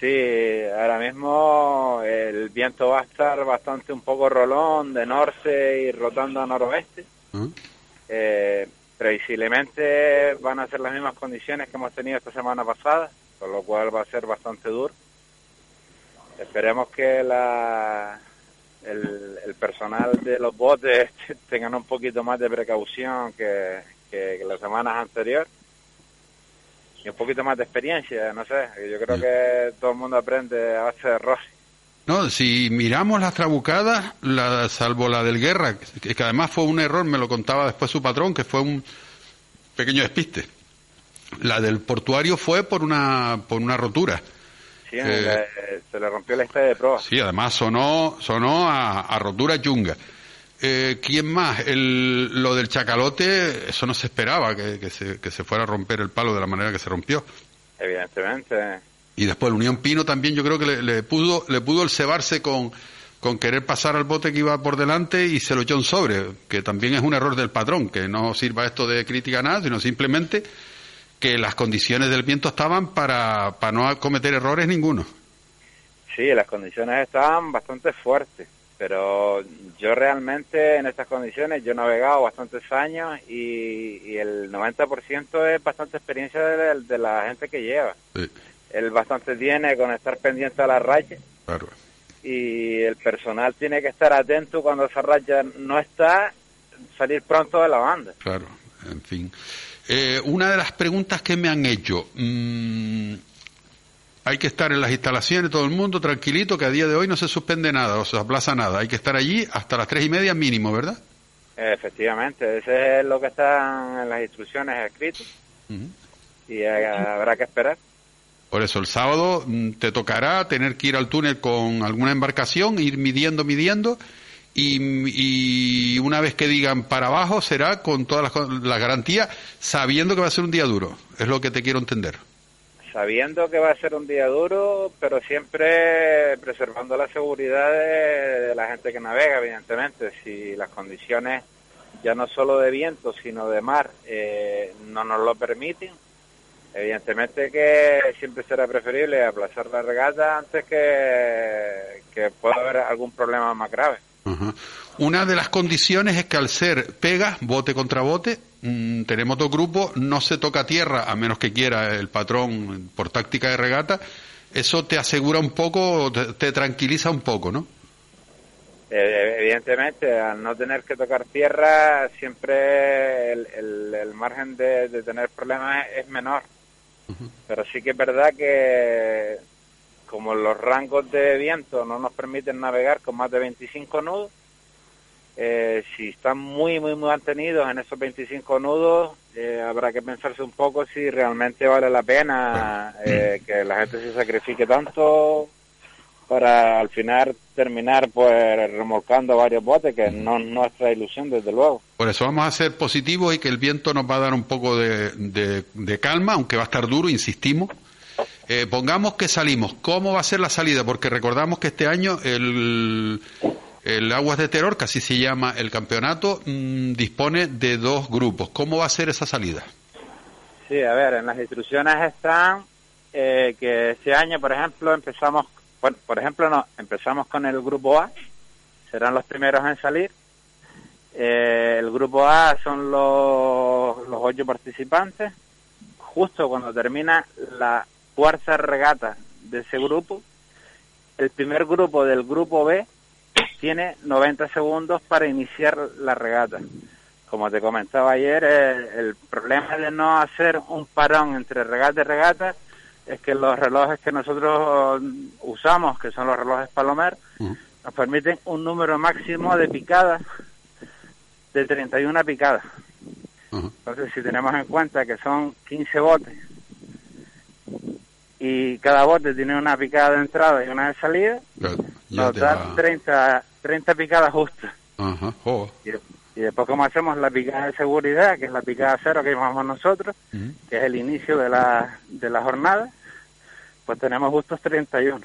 Sí, ahora mismo el viento va a estar bastante un poco rolón de norte y rotando a noroeste. ¿Ah? Eh, previsiblemente van a ser las mismas condiciones que hemos tenido esta semana pasada, con lo cual va a ser bastante duro. Esperemos que la, el, el, personal de los botes tengan un poquito más de precaución que, que, que las semanas anteriores y un poquito más de experiencia, no sé. Yo creo que todo el mundo aprende a base de errores. No, si miramos las trabucadas, la, salvo la del Guerra, que, que, además fue un error, me lo contaba después su patrón, que fue un pequeño despiste. La del portuario fue por una, por una rotura. Sí, eh, se le rompió la estrella de proa. Sí, además sonó, sonó a, a rotura chunga. Eh, ¿Quién más? El, lo del chacalote, eso no se esperaba, que, que, se, que se fuera a romper el palo de la manera que se rompió. Evidentemente. Y después el Unión Pino también yo creo que le, le pudo le pudo el cebarse con, con querer pasar al bote que iba por delante y se lo echó un sobre, que también es un error del patrón, que no sirva esto de crítica a nada, sino simplemente que las condiciones del viento estaban para, para no cometer errores ninguno. Sí, las condiciones estaban bastante fuertes, pero yo realmente en estas condiciones, yo he navegado bastantes años y, y el 90% es bastante experiencia de, de, la gente que lleva. Sí. Él bastante tiene con estar pendiente a la raya. Claro. Y el personal tiene que estar atento cuando esa raya no está, salir pronto de la banda. Claro, en fin. Eh, una de las preguntas que me han hecho, mmm, hay que estar en las instalaciones, todo el mundo tranquilito, que a día de hoy no se suspende nada, o se aplaza nada, hay que estar allí hasta las tres y media mínimo, ¿verdad? Efectivamente, ese es lo que está en las instrucciones escritas uh -huh. y habrá que esperar. Por eso el sábado mm, te tocará tener que ir al túnel con alguna embarcación, ir midiendo, midiendo, y, y, una vez que digan para abajo será con todas las, las garantías, sabiendo que va a ser un día duro. Es lo que te quiero entender. Sabiendo que va a ser un día duro, pero siempre preservando la seguridad de, la gente que navega, evidentemente. Si las condiciones, ya no solo de viento, sino de mar, eh, no nos lo permiten, evidentemente que siempre será preferible aplazar la regata antes que pueda haber algún problema más grave. Uh -huh. Una de las condiciones es que al ser pegas, bote contra bote, mmm, tenemos dos grupos, no se toca tierra a menos que quiera el patrón por táctica de regata. Eso te asegura un poco, te, te tranquiliza un poco, ¿no? Eh, evidentemente, al no tener que tocar tierra, siempre el, el, el margen de, de, tener problemas es menor. Uh -huh. Pero sí que es verdad que como los rangos de viento no nos permiten navegar con más de 25 nudos, eh, si están muy, muy, muy mantenidos en esos 25 nudos, eh, habrá que pensarse un poco si realmente vale la pena eh, que la gente se sacrifique tanto para al final terminar pues remolcando varios botes, que no es nuestra ilusión desde luego. Por eso vamos a ser positivos y que el viento nos va a dar un poco de, de- de calma, aunque va a estar duro, insistimos. Eh, pongamos que salimos. ¿Cómo va a ser la salida? Porque recordamos que este año el, el Aguas de Terror, que así se llama el campeonato, mm, dispone de dos grupos. ¿Cómo va a ser esa salida? Sí, a ver, en las instrucciones están eh, que este año, por ejemplo, empezamos, bueno, por ejemplo, no, empezamos con el grupo A, serán los primeros en salir. Eh, el grupo A son los, los ocho participantes. Justo cuando termina la cuarta regata de ese grupo, el primer grupo del grupo B tiene 90 segundos para iniciar la regata. Como te comentaba ayer, eh, el problema de no hacer un parón entre regata y regata es que los relojes que nosotros usamos, que son los relojes Palomer, nos permiten un número máximo de picadas de 31 picadas. Entonces, si tenemos en cuenta que son 15 botes y cada bote tiene una picada de entrada y una de salida, Ya nos dan va- 30, 30 picadas justas. Ajá. Y, y después como hacemos la picada de seguridad, que es la picada cero que llamamos nosotros, que es el inicio de la, de la jornada, pues tenemos justos 31.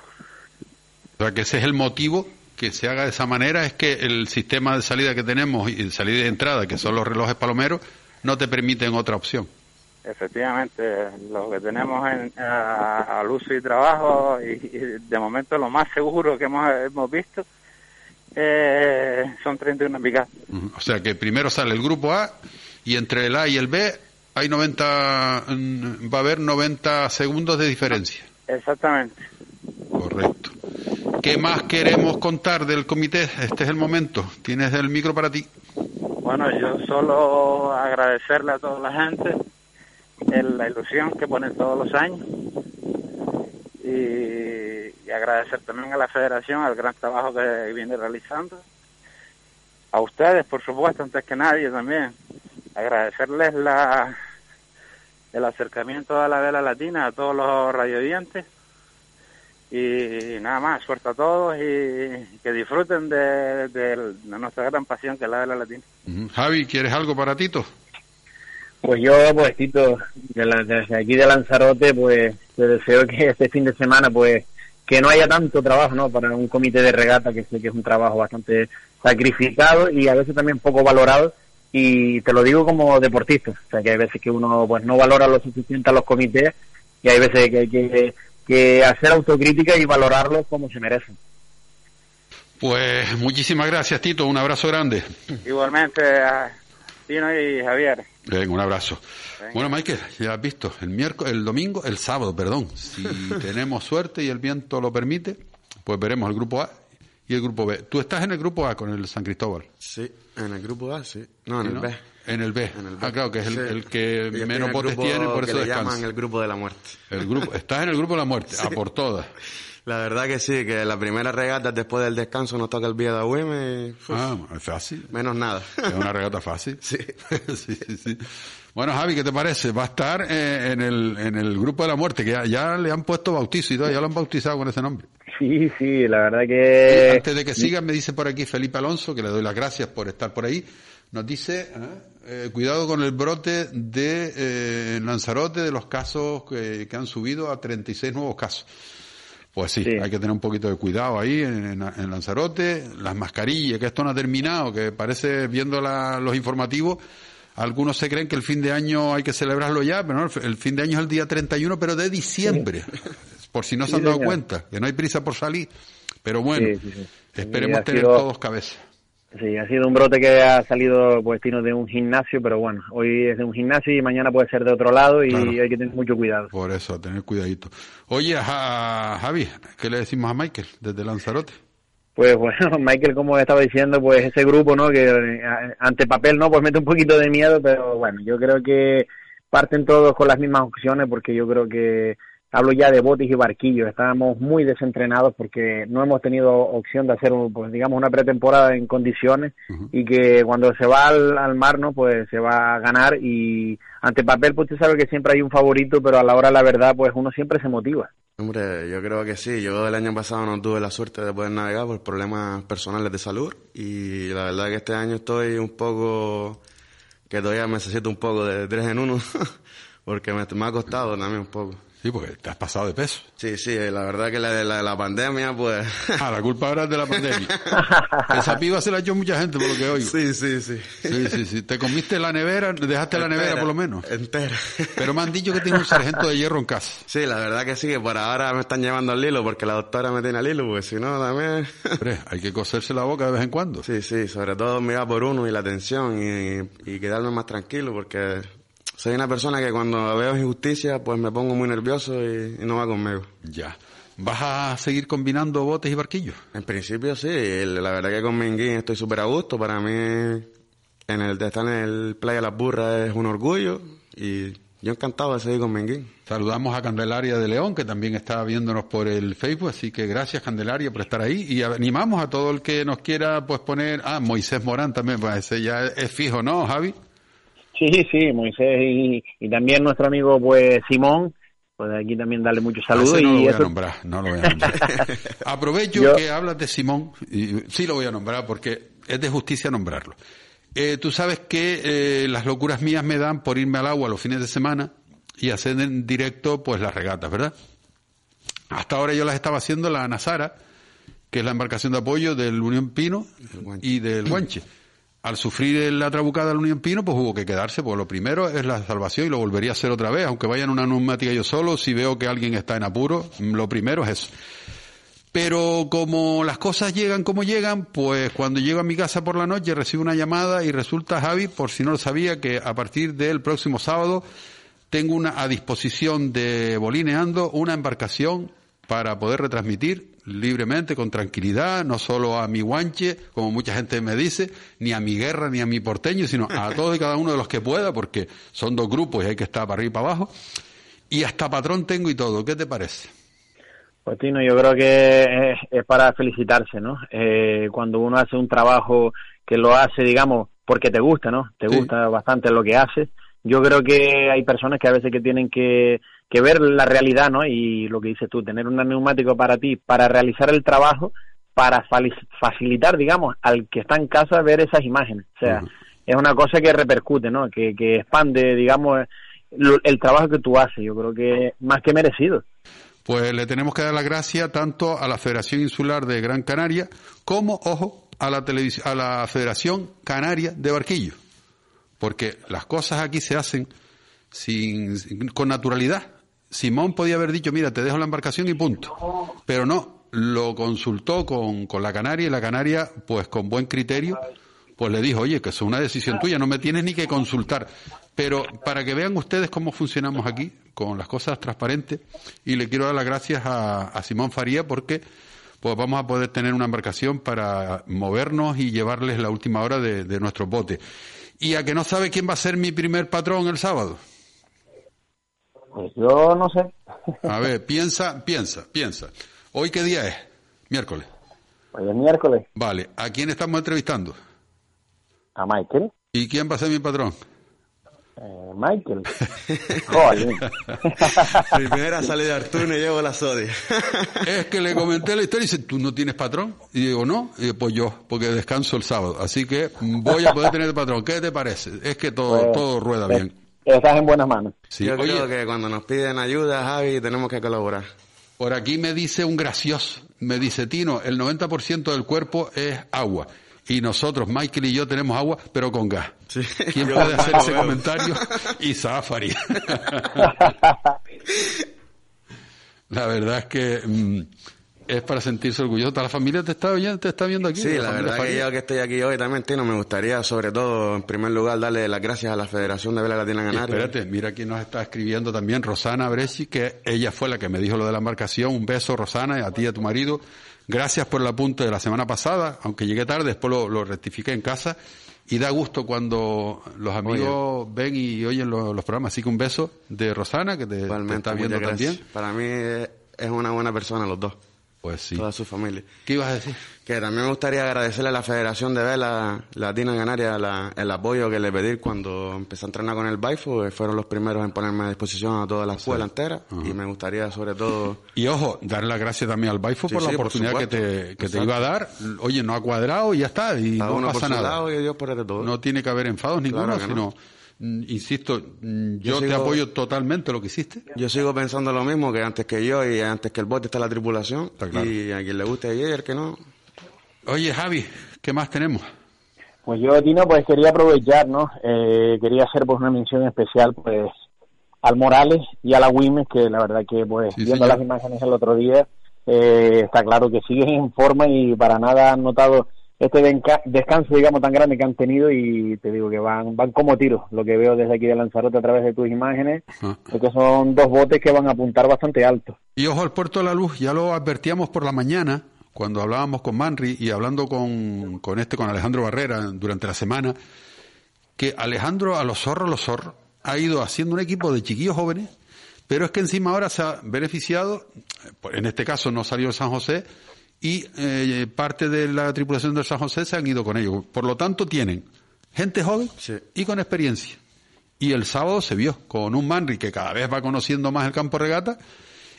O sea, que ese es el motivo que se haga de esa manera, es que el sistema de salida que tenemos y salida y entrada, que son los relojes palomeros, no te permiten otra opción. Efectivamente, lo que tenemos en, a- al uso y trabajo, y, y de momento lo más seguro que hemos, hemos visto, eh, son 31 picadas. Ujú. O sea, que primero sale el grupo A y entre el A y el B hay 90, mm, va a haber 90 segundos de diferencia. Exactamente. Correcto. ¿Qué más queremos contar del comité? Este es el momento. Tienes el micro para ti. Bueno, yo solo agradecerle a toda la gente la ilusión que ponen todos los años y, agradecer también a la federación el gran trabajo que viene realizando. A ustedes, por supuesto, antes que nadie también. Agradecerles la, el acercamiento a la vela latina, a todos los radioyentes. Y nada más, suerte a todos y que disfruten de, de- nuestra gran pasión que es la vela latina. Javi, ¿quieres algo para Tito? Pues yo, pues Tito, de la- desde aquí de Lanzarote, pues te deseo que este fin de semana, pues que no haya tanto trabajo, ¿no? Para un comité de regata, que sé que es un trabajo bastante sacrificado y a veces también poco valorado. Y te lo digo como deportista, o sea que hay veces que uno pues no valora lo suficiente a los comités y hay veces que hay que, que hacer autocrítica y valorarlos como se merecen. Pues muchísimas gracias, Tito. Un abrazo grande. Igualmente a Tino y Javier. Venga, un abrazo. Bueno, Michael, ya has visto, el miércoles, el domingo, el sábado, perdón, si tenemos suerte y el viento lo permite, pues veremos el grupo A y el grupo B. Tú estás en el grupo A con el San Cristóbal. Sí, en el grupo A, sí. No, en ¿Sí, el no? B. En el B. En el B. Ah, claro, que es el, Sí. el que Yo menos botes tiene, por que eso le llaman el grupo de la muerte. El grupo, estás en el grupo de la muerte, a por todas. La verdad que sí, que la primera regata después del descanso nos toca el Vía de Agüime Ah, es fácil. Menos nada. Es una regata fácil. Sí. sí, sí, sí. Bueno, Javi, ¿qué te parece? Va a estar eh, en, el, en el grupo de la muerte, que ya, ya le han puesto bautizo y todo, ya lo han bautizado con ese nombre. Sí, sí, la verdad que... Antes de que sigan, me dice por aquí Felipe Alonso, que le doy las gracias por estar por ahí. Nos dice, ¿eh? Eh, cuidado con el brote de eh, Lanzarote de los casos que, que han subido a 36 nuevos casos. Pues sí, Sí. hay que tener un poquito de cuidado ahí en, en- en Lanzarote. Las mascarillas, que esto no ha terminado, que parece, viendo la- los informativos, algunos se creen que el fin de año hay que celebrarlo ya, pero no, el, fin de año es el día 31, pero de diciembre. Por si no se han dado señor. cuenta, que no hay prisa por salir. Pero bueno, esperemos tener sido- todos cabeza. Sí, ha sido un brote que ha salido pues Tino, de un gimnasio, pero bueno, hoy es de un gimnasio y mañana puede ser de otro lado y Claro. hay que tener mucho cuidado. Por eso, tener cuidadito. Oye, a Javi, ¿qué le decimos a Michael desde Lanzarote? Pues bueno, Michael, como estaba diciendo, pues ese grupo, ¿no? Que eh, ante papel, ¿no? Pues mete un poquito de miedo, pero bueno, yo creo que parten todos con las mismas opciones porque yo creo que, hablo ya de botes y barquillos, estábamos muy desentrenados porque no hemos tenido opción de hacer, pues digamos, una pretemporada en condiciones y que cuando se va al, al, mar, ¿no? Pues se va a ganar y ante papel, pues usted sabe que siempre hay un favorito, pero a la hora de la verdad, pues uno siempre se motiva. Hombre, yo creo que sí. Yo el año pasado no tuve la suerte de poder navegar por problemas personales de salud y la verdad que este año estoy un poco que todavía necesito un poco de tres en uno porque me, me ha costado también un poco. Sí, porque te has pasado de peso. Sí, sí, la verdad que la de la, la, pandemia, pues... Ah, la culpa ahora es de la pandemia. Esa piba se la echó mucha gente, por lo que oigo. Sí, sí, sí. Sí, sí, sí. ¿Te comiste la nevera? ¿Dejaste la nevera, por lo menos? Entera. Pero me han dicho que tienes un sargento de hierro en casa. Sí, la verdad que sí, que por ahora me están llevando al hilo, porque la doctora me tiene al hilo, porque si no, también... Hombre, hay que coserse la boca de vez en cuando. Sí, sí, sobre todo mirar por uno y la atención y, y quedarme más tranquilo, porque soy una persona que cuando veo injusticia, pues me pongo muy nervioso y, y, no va conmigo. Ya. ¿Vas a seguir combinando botes y barquillos? En principio sí. La verdad que con Menguín estoy súper a gusto. Para mí, en el de estar en el Playa Las Burras es un orgullo y yo encantado de seguir con Menguín. Saludamos a Candelaria de León, que también está viéndonos por el Facebook, así que gracias Candelaria por estar ahí y animamos a todo el que nos quiera pues poner, ah, Moisés Morán también, pues ese ya es fijo, ¿no, Javi? Sí, sí, Moisés y, y, también nuestro amigo pues Simón, pues aquí también darle muchos saludos. no y lo voy eso... a nombrar, no lo voy a nombrar. Aprovecho Yo... que hablas de Simón, y sí lo voy a nombrar porque es de justicia nombrarlo. Eh, tú sabes que eh, las locuras mías me dan por irme al agua los fines de semana y hacer en directo pues las regatas, ¿verdad? Hasta ahora yo las estaba haciendo la Nasara, que es la embarcación de apoyo del Unión Pino y del Guanche al sufrir la trabucada del Unión Pino, pues hubo que quedarse, pues lo primero es la salvación y lo volvería a hacer otra vez, aunque vaya en una neumática yo solo, si veo que alguien está en apuro, lo primero es eso. Pero como las cosas llegan como llegan, pues cuando llego a mi casa por la noche recibo una llamada y resulta, Javi, por si no lo sabía, que a partir del próximo sábado tengo una a disposición de Bolineando una embarcación para poder retransmitir libremente, con tranquilidad, no solo a mi guanche, como mucha gente me dice, ni a mi guerra, ni a mi porteño, sino a todos y cada uno de los que pueda, porque son dos grupos y hay que estar para arriba y para abajo. Y hasta patrón tengo y todo. ¿Qué te parece? Pues Tino, yo creo que es, es para felicitarse, ¿no? Eh, cuando uno hace un trabajo que lo hace, digamos, porque te gusta, ¿no? Te Sí. gusta bastante lo que haces. Yo creo que hay personas que a veces que tienen que, que ver la realidad, ¿no? Y lo que dices tú, tener un neumático para ti, para realizar el trabajo, para facilitar, digamos, al que está en casa ver esas imágenes. O sea, es una cosa que repercute, ¿no? Que, que expande, digamos, lo- el trabajo que tú haces. Yo creo que es más que merecido. Pues le tenemos que dar las gracias tanto a la Federación Insular de Gran Canaria como, ojo, a la, a la Federación Canaria de Barquillo. Porque las cosas aquí se hacen sin- con naturalidad. Simón podía haber dicho, mira, te dejo la embarcación y punto. Pero no, lo consultó con, con la Canaria y la Canaria, pues con buen criterio, pues le dijo, oye, que es una decisión tuya, no me tienes ni que consultar. Pero para que vean ustedes cómo funcionamos aquí, con las cosas transparentes, y le quiero dar las gracias a, a Simón Faría porque pues vamos a poder tener una embarcación para movernos y llevarles la última hora de, de nuestros botes. Y a que no sabe quién va a ser mi primer patrón el sábado. Pues yo no sé. A ver, piensa, piensa, piensa. ¿Hoy qué día es? Miércoles. Hoy es miércoles. Vale, ¿a quién estamos entrevistando? A Michael. ¿Y quién va a ser mi patrón? Eh, Michael. Jolín. Primera salida de Arturo y llevo la sodia. Es que le comenté la historia y dice, ¿tú no tienes patrón? Y digo, no, y digo, pues yo, porque descanso el sábado. Así que voy a poder tener patrón. ¿Qué te parece? Es que todo, Pues, todo rueda pues, bien. Estás en buenas manos. Sí, Yo oye, creo que cuando nos piden ayuda, Javi, tenemos que colaborar. por aquí me dice un gracioso, me dice, Tino, el 90% del cuerpo es agua. Y nosotros, Michael y yo, tenemos agua, pero con gas. Sí. ¿Quién Yo puede hacer ese veo. comentario? Y Zafari. La verdad es que mm, es para sentirse orgulloso. ¿Toda la familia te está oyendo, te está viendo aquí? Sí, la familia verdad que yo que estoy aquí hoy también, Tino, me gustaría, sobre todo, en primer lugar, darle las gracias a la Federación de Vela Latina Canaria. Espérate, mira quién nos está escribiendo también, Rosana Bresci, que ella fue la que me dijo lo de la embarcación. Un beso, Rosana, y a ti y a tu marido. Gracias por el apunte de la semana pasada, aunque llegué tarde, después lo, lo rectifiqué en casa. y da gusto cuando los amigos ven y oyen los, los programas. Así que un beso de Rosana, que te, te está viendo también. Para mí es una buena persona los dos, Pues sí. toda su familia. ¿Qué ibas a decir? Que también me gustaría agradecerle a la Federación de Vela Latina Canaria la- el apoyo que le pedí cuando empecé a entrenar con el Baifo, que fueron los primeros en ponerme a disposición a toda la escuela entera. Y me gustaría sobre todo... Y ojo, darle las gracias también al Baifo Sí, por la por oportunidad que te, que te iba a dar. Oye, no ha cuadrado y ya está, y no uno por pasa su nada. lado y Dios por el de todo. No tiene que haber enfados ninguno, Claro que no. sino, insisto, mm, yo, te apoyo totalmente lo que hiciste. Yo sigo pensando lo mismo, que antes que yo y antes que el bote está la tripulación. Está claro. Y a quien le guste y el que no, Oye, Javi, ¿qué más tenemos? Pues yo, Tino, pues quería aprovechar, ¿no? Eh, quería hacer pues una mención especial, pues, al Morales y a la Wimes, que la verdad que, pues, Sí, viendo señor. las imágenes el otro día, eh, está claro que siguen en forma y para nada han notado este descanso, digamos, tan grande que han tenido y te digo que van van como tiros. Lo que veo desde aquí de Lanzarote a través de tus imágenes Ah. es que son dos botes que van a apuntar bastante alto. Y ojo al puerto de la luz, ya lo advertíamos por la mañana, cuando hablábamos con Manri y hablando con, con este, con Alejandro Barrera durante la semana, que Alejandro a los zorros, los zorros, ha ido haciendo un equipo de chiquillos jóvenes, pero es que encima ahora se ha beneficiado, en este caso no salió San José, y eh, parte de la tripulación del San José se han ido con ellos. Por lo tanto, tienen gente joven Sí. y con experiencia. Y el sábado se vio con un Manri que cada vez va conociendo más el campo regata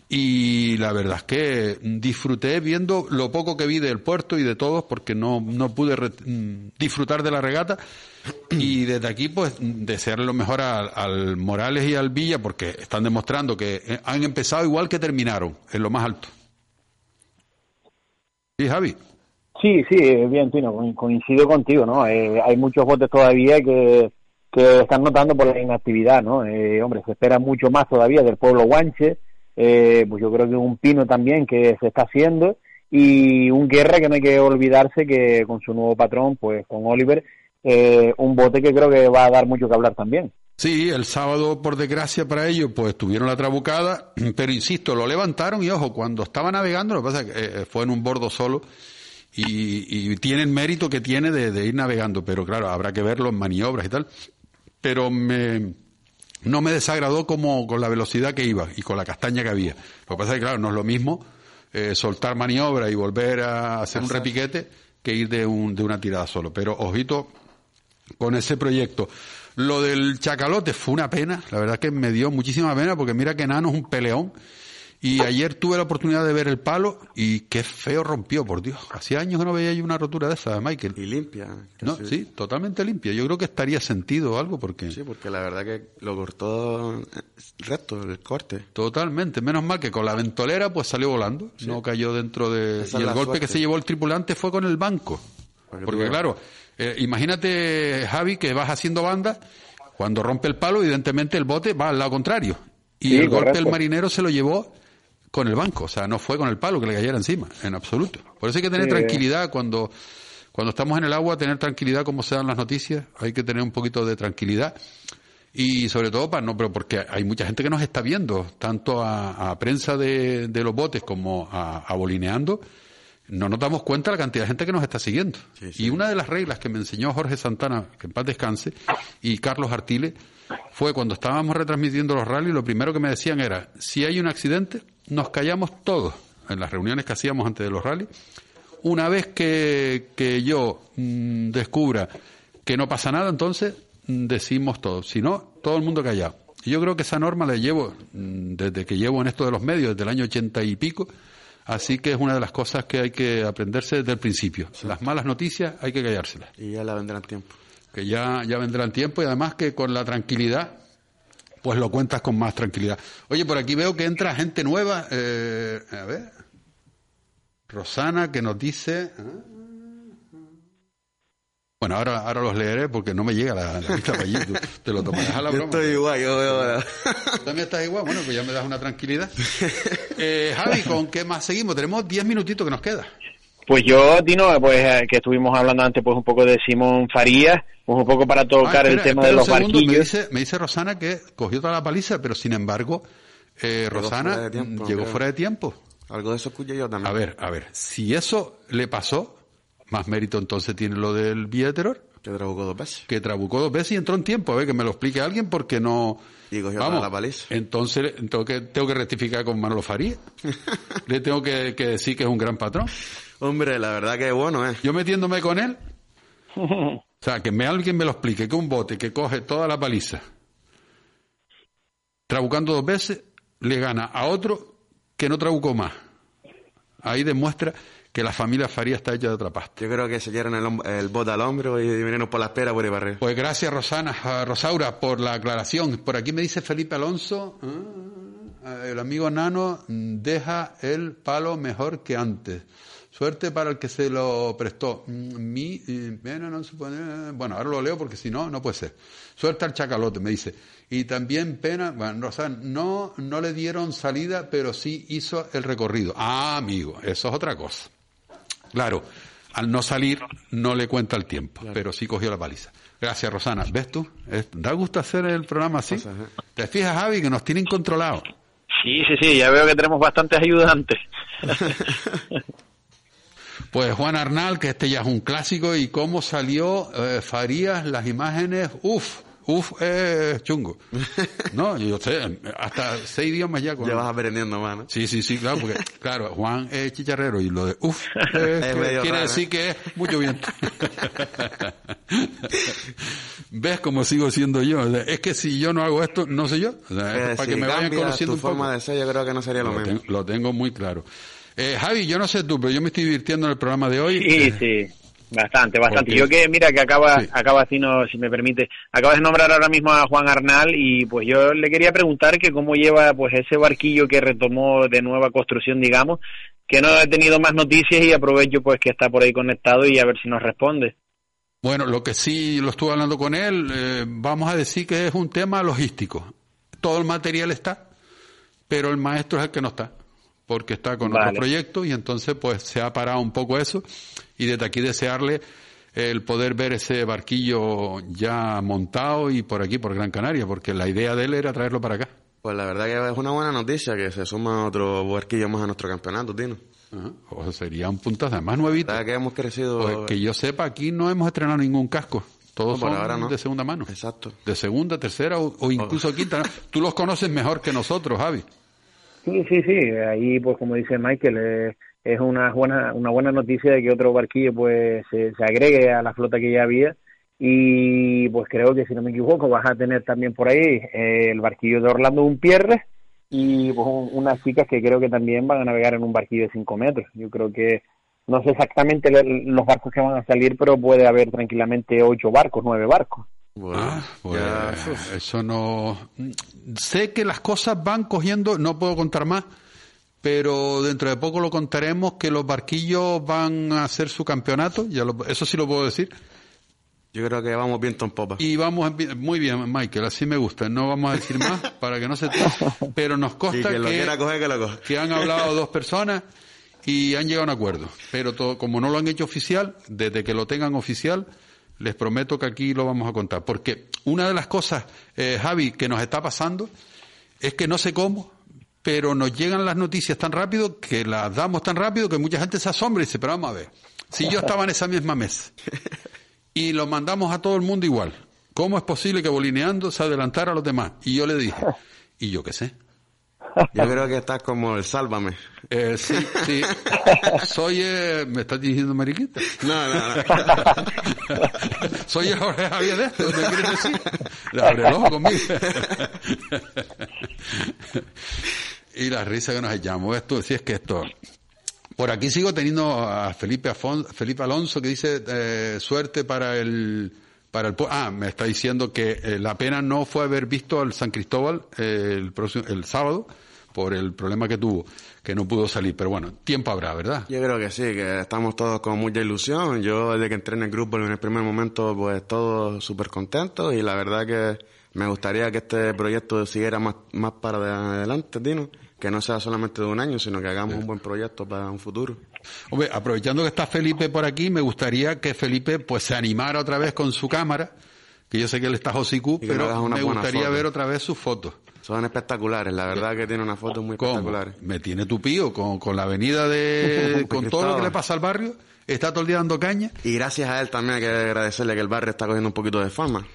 y la verdad es que disfruté viendo lo poco que vi del puerto y de todos porque no, no pude re- mm, disfrutar de la regata y desde aquí pues desearle lo mejor al, al Morales y al Villa porque están demostrando que eh, han empezado igual que terminaron en lo más alto. Sí, Javi. Sí, sí, eh, bien, Tino, co- coincido contigo, ¿no? Eh, hay muchos botes todavía que, que están notando por la inactividad, ¿no? Eh, hombre, se espera mucho más todavía del pueblo guanche, eh, pues yo creo que un pino también que se está haciendo y un guerra que no hay que olvidarse que con su nuevo patrón, pues con Oliver, eh, un bote que creo que va a dar mucho que hablar también. Sí, el sábado, por desgracia para ellos, pues tuvieron la trabucada, pero insisto, lo levantaron y ojo, cuando estaba navegando, lo que pasa es que eh, fue en un bordo solo y, y tiene el mérito que tiene de, de ir navegando, pero claro, habrá que verlo en maniobras y tal. Pero me, no me desagradó como con la velocidad que iba y con la castaña que había. Lo que pasa es que, claro, no es lo mismo eh, soltar maniobra y volver a hacer un repiquete que ir de, un, de una tirada solo. Pero ojito con ese proyecto. Lo del chacalote fue una pena, la verdad que me dio muchísima pena porque mira que Nano es un peleón. Y ayer tuve la oportunidad de ver el palo y qué feo rompió, por Dios. Hacía años que no veía yo una rotura de esa, Michael. y limpia. No, sí, totalmente limpia. Yo creo que estaría sentido o algo porque... Sí, porque la verdad que lo cortó eh, recto el corte. Totalmente. Menos mal que con la ventolera pues salió volando. No cayó dentro de... Esa y el golpe que se llevó el tripulante fue con el banco. Porque Porque claro, eh, imagínate, Javi, que vas haciendo banda, cuando rompe el palo, evidentemente el bote va al lado contrario. Y Sí, el golpe correcto. el marinero se lo llevó con el banco. O sea, no fue con el palo que le cayera encima, en absoluto. Por eso hay que tener Sí. tranquilidad cuando... Cuando estamos en el agua, tener tranquilidad como se dan las noticias, hay que tener un poquito de tranquilidad. Y sobre todo, para no, pero porque hay mucha gente que nos está viendo, tanto a, a prensa de, de los botes como a, a bolineando, no nos damos cuenta de la cantidad de gente que nos está siguiendo. Sí, sí. Y una de las reglas que me enseñó Jorge Santana, que en paz descanse, y Carlos Artile, fue cuando estábamos retransmitiendo los rallies, lo primero que me decían era, si hay un accidente, nos callamos todos en las reuniones que hacíamos antes de los rallies. Una vez que, que yo mm, descubra que no pasa nada, entonces mm, decimos todo. Si no, todo el mundo callado. Y yo creo que esa norma la llevo mm, desde que llevo en esto de los medios, desde el año ochenta y pico. Así que es una de las cosas que hay que aprenderse desde el principio. Las malas noticias hay que callárselas. Y ya la vendrán tiempo. Que ya, ya vendrán tiempo y además que con la tranquilidad, pues lo cuentas con más tranquilidad. Oye, por aquí veo que entra gente nueva. Eh, a ver. Rosana que nos dice. ah. Bueno, ahora, ahora los leeré porque no me llega la, la lista para allí. Tú- te lo tomarás a la Yo broma. estoy igual, yo veo ahora. ¿Tú también estás igual? Bueno, pues ya me das una tranquilidad. Eh, Javi, ¿con qué más seguimos? Tenemos 10 minutitos que nos queda. Pues yo, Tino, pues eh, que estuvimos hablando antes pues un poco de Simón Farías, pues un poco para tocar Ah, el espera, tema de los segundo, Me barquillos. dice, me dice Rosana que cogió toda la paliza, pero sin embargo, eh, Rosana fuera de tiempo, llegó creo. fuera de tiempo. Algo de eso escuché yo también. A ver, a ver, si eso le pasó, más mérito entonces tiene lo del de Terror. Que trabucó dos veces. Que trabucó dos veces y entró en tiempo. A ver, que me lo explique alguien porque no... Y cogió toda la paliza. Entonces tengo que, tengo que rectificar con Manolo Faría. Le tengo que, que decir que es un gran patrón. Hombre, la verdad que es bueno, ¿eh? Yo metiéndome con él... O sea, que me, alguien me lo explique, que un bote que coge toda la paliza, trabucando dos veces, le gana a otro que no trabucó más. Ahí demuestra que la familia Faría está hecha de otra pasta. Yo creo que se llevan el, el bote al hombro y vinieron por la espera por el barrio. Pues gracias, Rosana, Rosaura, por la aclaración. Por aquí me dice Felipe Alonso, ah, el amigo Nano deja el palo mejor que antes. Suerte para el que se lo prestó. Mi, eh, bueno, no se puede- bueno, ahora lo leo porque si no, no puede ser. Suerte al chacalote, me dice. Y también pena, bueno, Rosana, no, no le dieron salida, pero sí hizo el recorrido. Ah, amigo, eso es otra cosa. Claro, al no salir no le cuenta el tiempo, pero sí cogió la paliza. Gracias, Rosana. ¿Ves tú? Es- da gusto hacer el programa así. ¿Te fijas, Javi, que nos tienen controlados? Sí, sí, sí, ya veo que tenemos bastantes ayudantes. Pues Juan Arnal, que este ya es un clásico, y cómo salió eh, Farías, las imágenes, uff, uff, eh, chungo. No, yo sé, hasta seis idiomas ya con... Ya vas aprendiendo más, ¿no? Sí, sí, sí, claro, porque, claro, Juan es chicharrero y lo de uff Es medio quiere raro, decir ¿eh? que es mucho viento. ¿Ves cómo sigo siendo yo? O sea, es que si yo no hago esto, no sé yo. O sea, Eh, es para si que me vayan conociendo tu un poco. forma de ser, yo creo que no sería lo, Lo, mismo. ten- lo tengo muy claro. Eh, Javi, yo no sé tú, pero yo me estoy divirtiendo en el programa de hoy. Sí, Eh, sí, bastante, bastante. Porque- Yo que, mira, que acaba, Sí. acaba si, no, si me permite, acabas de nombrar ahora mismo a Juan Arnal y pues yo le quería preguntar que cómo lleva pues ese barquillo que retomó de nueva construcción, digamos, que no he tenido más noticias y aprovecho pues que está por ahí conectado y a ver si nos responde. Bueno, lo que sí lo estuve hablando con él, eh, vamos a decir que es un tema logístico. Todo el material está, pero el maestro es el que no está, porque está con Vale. otro proyecto y entonces pues se ha parado un poco eso y desde aquí desearle el poder ver ese barquillo ya montado y por aquí, por Gran Canaria, porque la idea de él era traerlo para acá. Pues la verdad que es una buena noticia que se suma otro barquillo más a nuestro campeonato, Tino. Ajá. O sea, sería un puntazo, además nuevito. La que hemos crecido... Pues que yo sepa, aquí no hemos estrenado ningún casco. Todos No, son ahora no. de segunda mano. Exacto. De segunda, tercera o, o incluso quinta. ¿no? Tú los conoces mejor que nosotros, Javi. Sí, sí, sí. Ahí, pues como dice Michael, eh, es una buena, una buena noticia de que otro barquillo pues se, se agregue a la flota que ya había. Y pues creo que si no me equivoco vas a tener también por ahí eh, el barquillo de Orlando Umpierre y pues un- unas chicas que creo que también van a navegar en un barquillo de 5 metros. Yo creo que no sé exactamente los barcos que van a salir, pero puede haber tranquilamente ocho barcos, nueve barcos. Bueno, Ah, pues ya, eso no. Sé que las cosas van cogiendo, no puedo contar más, pero dentro de poco lo contaremos que los barquillos van a hacer su campeonato, ya lo- eso sí lo puedo decir. Yo creo que vamos viento en popa. Y vamos, muy bien, Michael, así me gusta. No vamos a decir más para que no se. Pero nos consta que lo que, quiera coger, que lo coja. que han hablado dos personas y han llegado a un acuerdo. Pero todo, como no lo han hecho oficial, desde que lo tengan oficial, les prometo que aquí lo vamos a contar. Porque una de las cosas, eh, Javi, que nos está pasando es que no sé cómo, pero nos llegan las noticias tan rápido que las damos tan rápido que mucha gente se asombra y dice, pero vamos a ver, si yo estaba en esa misma mesa y lo mandamos a todo el mundo igual, ¿cómo es posible que Bolineando se adelantara a los demás? Y yo le dije, ¿y yo qué sé? Yo creo que estás como el sálvame. Eh, sí, sí. Soy, eh, ¿me estás diciendo mariquita? No, no, no. Soy el Jorge Javier de esto, ¿me quieres decir? Abre el ojo conmigo. y la risa que nos echamos. Esto, si es que esto. Por aquí sigo teniendo a Felipe, Afon- Felipe Alonso que dice eh, suerte para el para el ah me está diciendo que eh, la pena no fue haber visto al San Cristóbal eh, el próximo el sábado por el problema que tuvo que no pudo salir pero bueno tiempo habrá verdad Yo creo que sí, que estamos todos con mucha ilusión. Yo desde que entré en el grupo en el primer momento, pues todos súper contentos y la verdad que me gustaría que este proyecto siguiera más, más para de- adelante, Tino. Que no sea solamente de un año, sino que hagamos un buen proyecto para un futuro. Hombre, aprovechando que está Felipe por aquí, me gustaría que Felipe pues se animara otra vez con su cámara, que yo sé que él está Josicú, pero me gustaría ver otra vez sus fotos. Son espectaculares, la verdad que tiene una foto muy ¿Cómo? espectacular. Me tiene tupido con, con la avenida de... con todo lo que le pasa al barrio. Está todo el día dando caña. Y gracias a él también hay que agradecerle que el barrio está cogiendo un poquito de fama.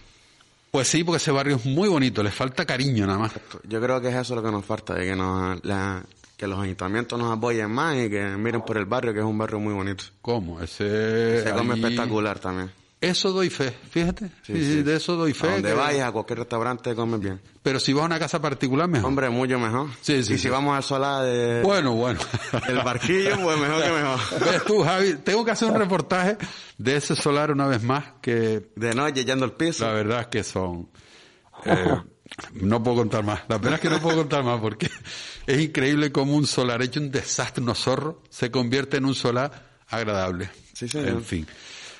Pues sí, porque ese barrio es muy bonito, le falta cariño nada más. Yo creo que es eso lo que nos falta, de que, nos, la- que los ayuntamientos nos apoyen más y que miren por el barrio, que es un barrio muy bonito. ¿Cómo? Ese... Se come espectacular también. Eso doy fe, fíjate. Sí, Sí. De eso doy fe. A donde que- vayas, a cualquier restaurante, comes bien. Pero si vas a una casa particular, mejor. Hombre, mucho mejor. Sí, sí, y si vamos al solar de... Bueno, bueno. El barquillo, pues mejor que mejor. Ves tú, Javi, tengo que hacer un reportaje de ese solar una vez más, que De noche, yendo al piso. la verdad es que son... eh, no puedo contar más. La verdad es que no puedo contar más porque es increíble cómo un solar hecho un desastre, unos zorros, se convierte en un solar agradable. Sí, señor. En fin.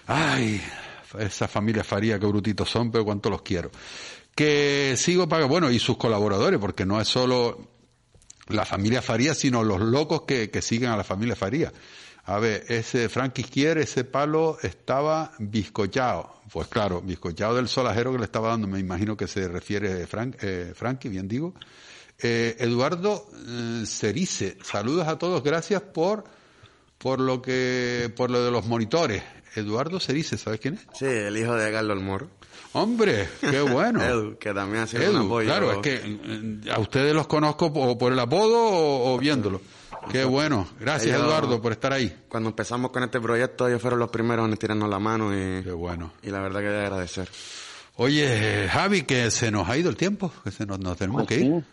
Ay, esa familia Faría, qué brutitos son, pero cuánto los quiero. Que sigo pagando, bueno, y sus colaboradores, porque no es solo la familia Faría, sino los locos que, que siguen a la familia Faría. A ver, ese Frank Izquier, ese palo estaba bizcochado. Pues claro, bizcochado del solajero que le estaba dando, me imagino que se refiere Frank, eh, Frankie, bien digo. Eh, Eduardo eh, saludos a todos, gracias por, por lo que, por lo de los monitores. Eduardo Cerice, ¿sabes quién es? Sí, el hijo de Carlos Moro. Hombre, qué bueno. Edu, que también ha sido un Edu, apoyo. claro, es que eh, a ustedes los conozco o por el apodo o, o viéndolo. Qué bueno. Gracias, Ellos- Eduardo, por estar ahí. Cuando empezamos con este proyecto, ellos fueron los primeros en tirarnos la mano y, Qué bueno. y la verdad que de agradecer. Oye, Javi, que se nos ha ido el tiempo, que se nos, nos tenemos que ir.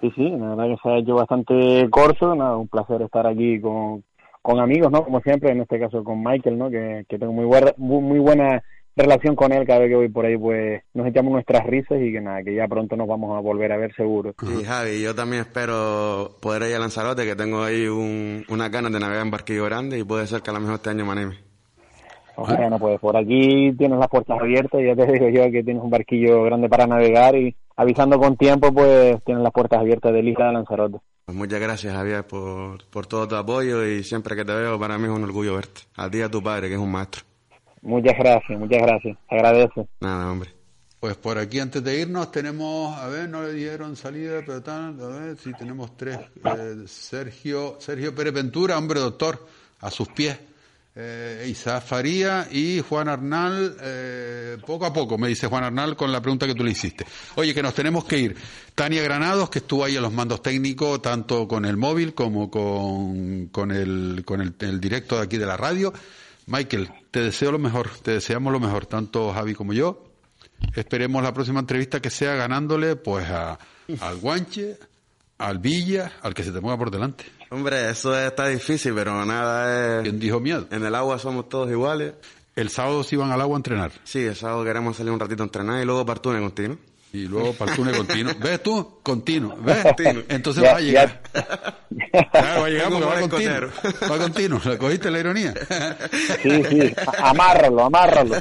Sí, sí, sí, la verdad que se ha hecho bastante corto, nada, un placer estar aquí con, con amigos, ¿no? Como siempre, en este caso con Michael, ¿no? Que, que tengo muy, buena, muy, muy buena relación con él, cada vez que voy por ahí, pues nos echamos nuestras risas y que nada, que ya pronto nos vamos a volver a ver seguro. Y Javi, yo también espero poder ir a Lanzarote, que tengo ahí un, unas ganas de navegar en barquillo grande y puede ser que a lo mejor este año me anime. Bueno, pues por aquí tienes las puertas abiertas, ya te digo yo que tienes un barquillo grande para navegar y avisando con tiempo, pues tienes las puertas abiertas de Isla de Lanzarote. Pues muchas gracias, Javier, por, por todo tu apoyo y siempre que te veo, para mí es un orgullo verte. A ti y a tu padre, que es un maestro. Muchas gracias, muchas gracias, agradezco. Nada, hombre. Pues por aquí antes de irnos tenemos, a ver, no le dieron salida, pero tal, a ver, si tenemos tres. Eh, Sergio, Sergio Pérez Ventura, hombre doctor, a sus pies. Eh, Faría y Juan Arnal, eh, poco a poco, me dice Juan Arnal con la pregunta que tú le hiciste. Oye, que nos tenemos que ir. Tania Granados, que estuvo ahí en los mandos técnicos, tanto con el móvil como con, el, con el, el directo de aquí de la radio. Michael, te deseo lo mejor, te deseamos lo mejor, tanto Javi como yo. Esperemos la próxima entrevista que sea ganándole pues a, al Guanche, al Villa, al que se te ponga por delante. Hombre, eso está difícil, pero nada es... ¿Quién dijo miedo? En el agua somos todos iguales. El sábado se iban al agua a entrenar. Sí, el sábado queremos salir un ratito a entrenar y luego partune continuo. Y luego partune continuo. ¿Ves tú? Continuo. ¿Ves? Continuo. Entonces Ya- va a llegar. ya- Claro, va a llegar porque va continuo. Va continuo. ¿Le cogiste la ironía? Sí, sí, amárralo, amárralo.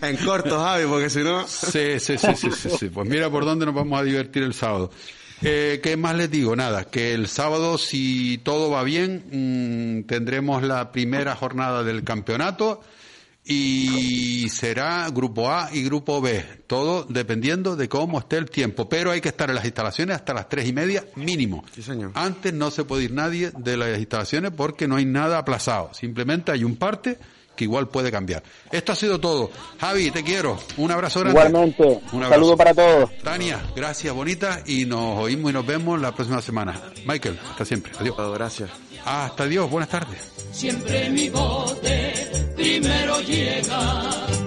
en corto, Javi, porque si no... Sí, sí, sí, sí, sí, sí. Pues mira por dónde nos vamos a divertir el sábado. Eh, ¿Qué más les digo? Nada, que el sábado, si todo va bien, mm, tendremos la primera jornada del campeonato y será grupo A y grupo B, todo dependiendo de cómo esté el tiempo. Pero hay que estar en las instalaciones hasta las tres y media mínimo. Sí, señor. Antes no se puede ir nadie de las instalaciones porque no hay nada aplazado. Simplemente hay un parte que igual puede cambiar. Esto ha sido todo. Javi, te quiero. Un abrazo grande. Igualmente, Un un abrazo. saludo para todos. Tania, gracias, bonita, y nos oímos y nos vemos la próxima semana. Michael, hasta siempre. Adiós. Gracias. Hasta Dios, buenas tardes. Siempre mi bote primero llega.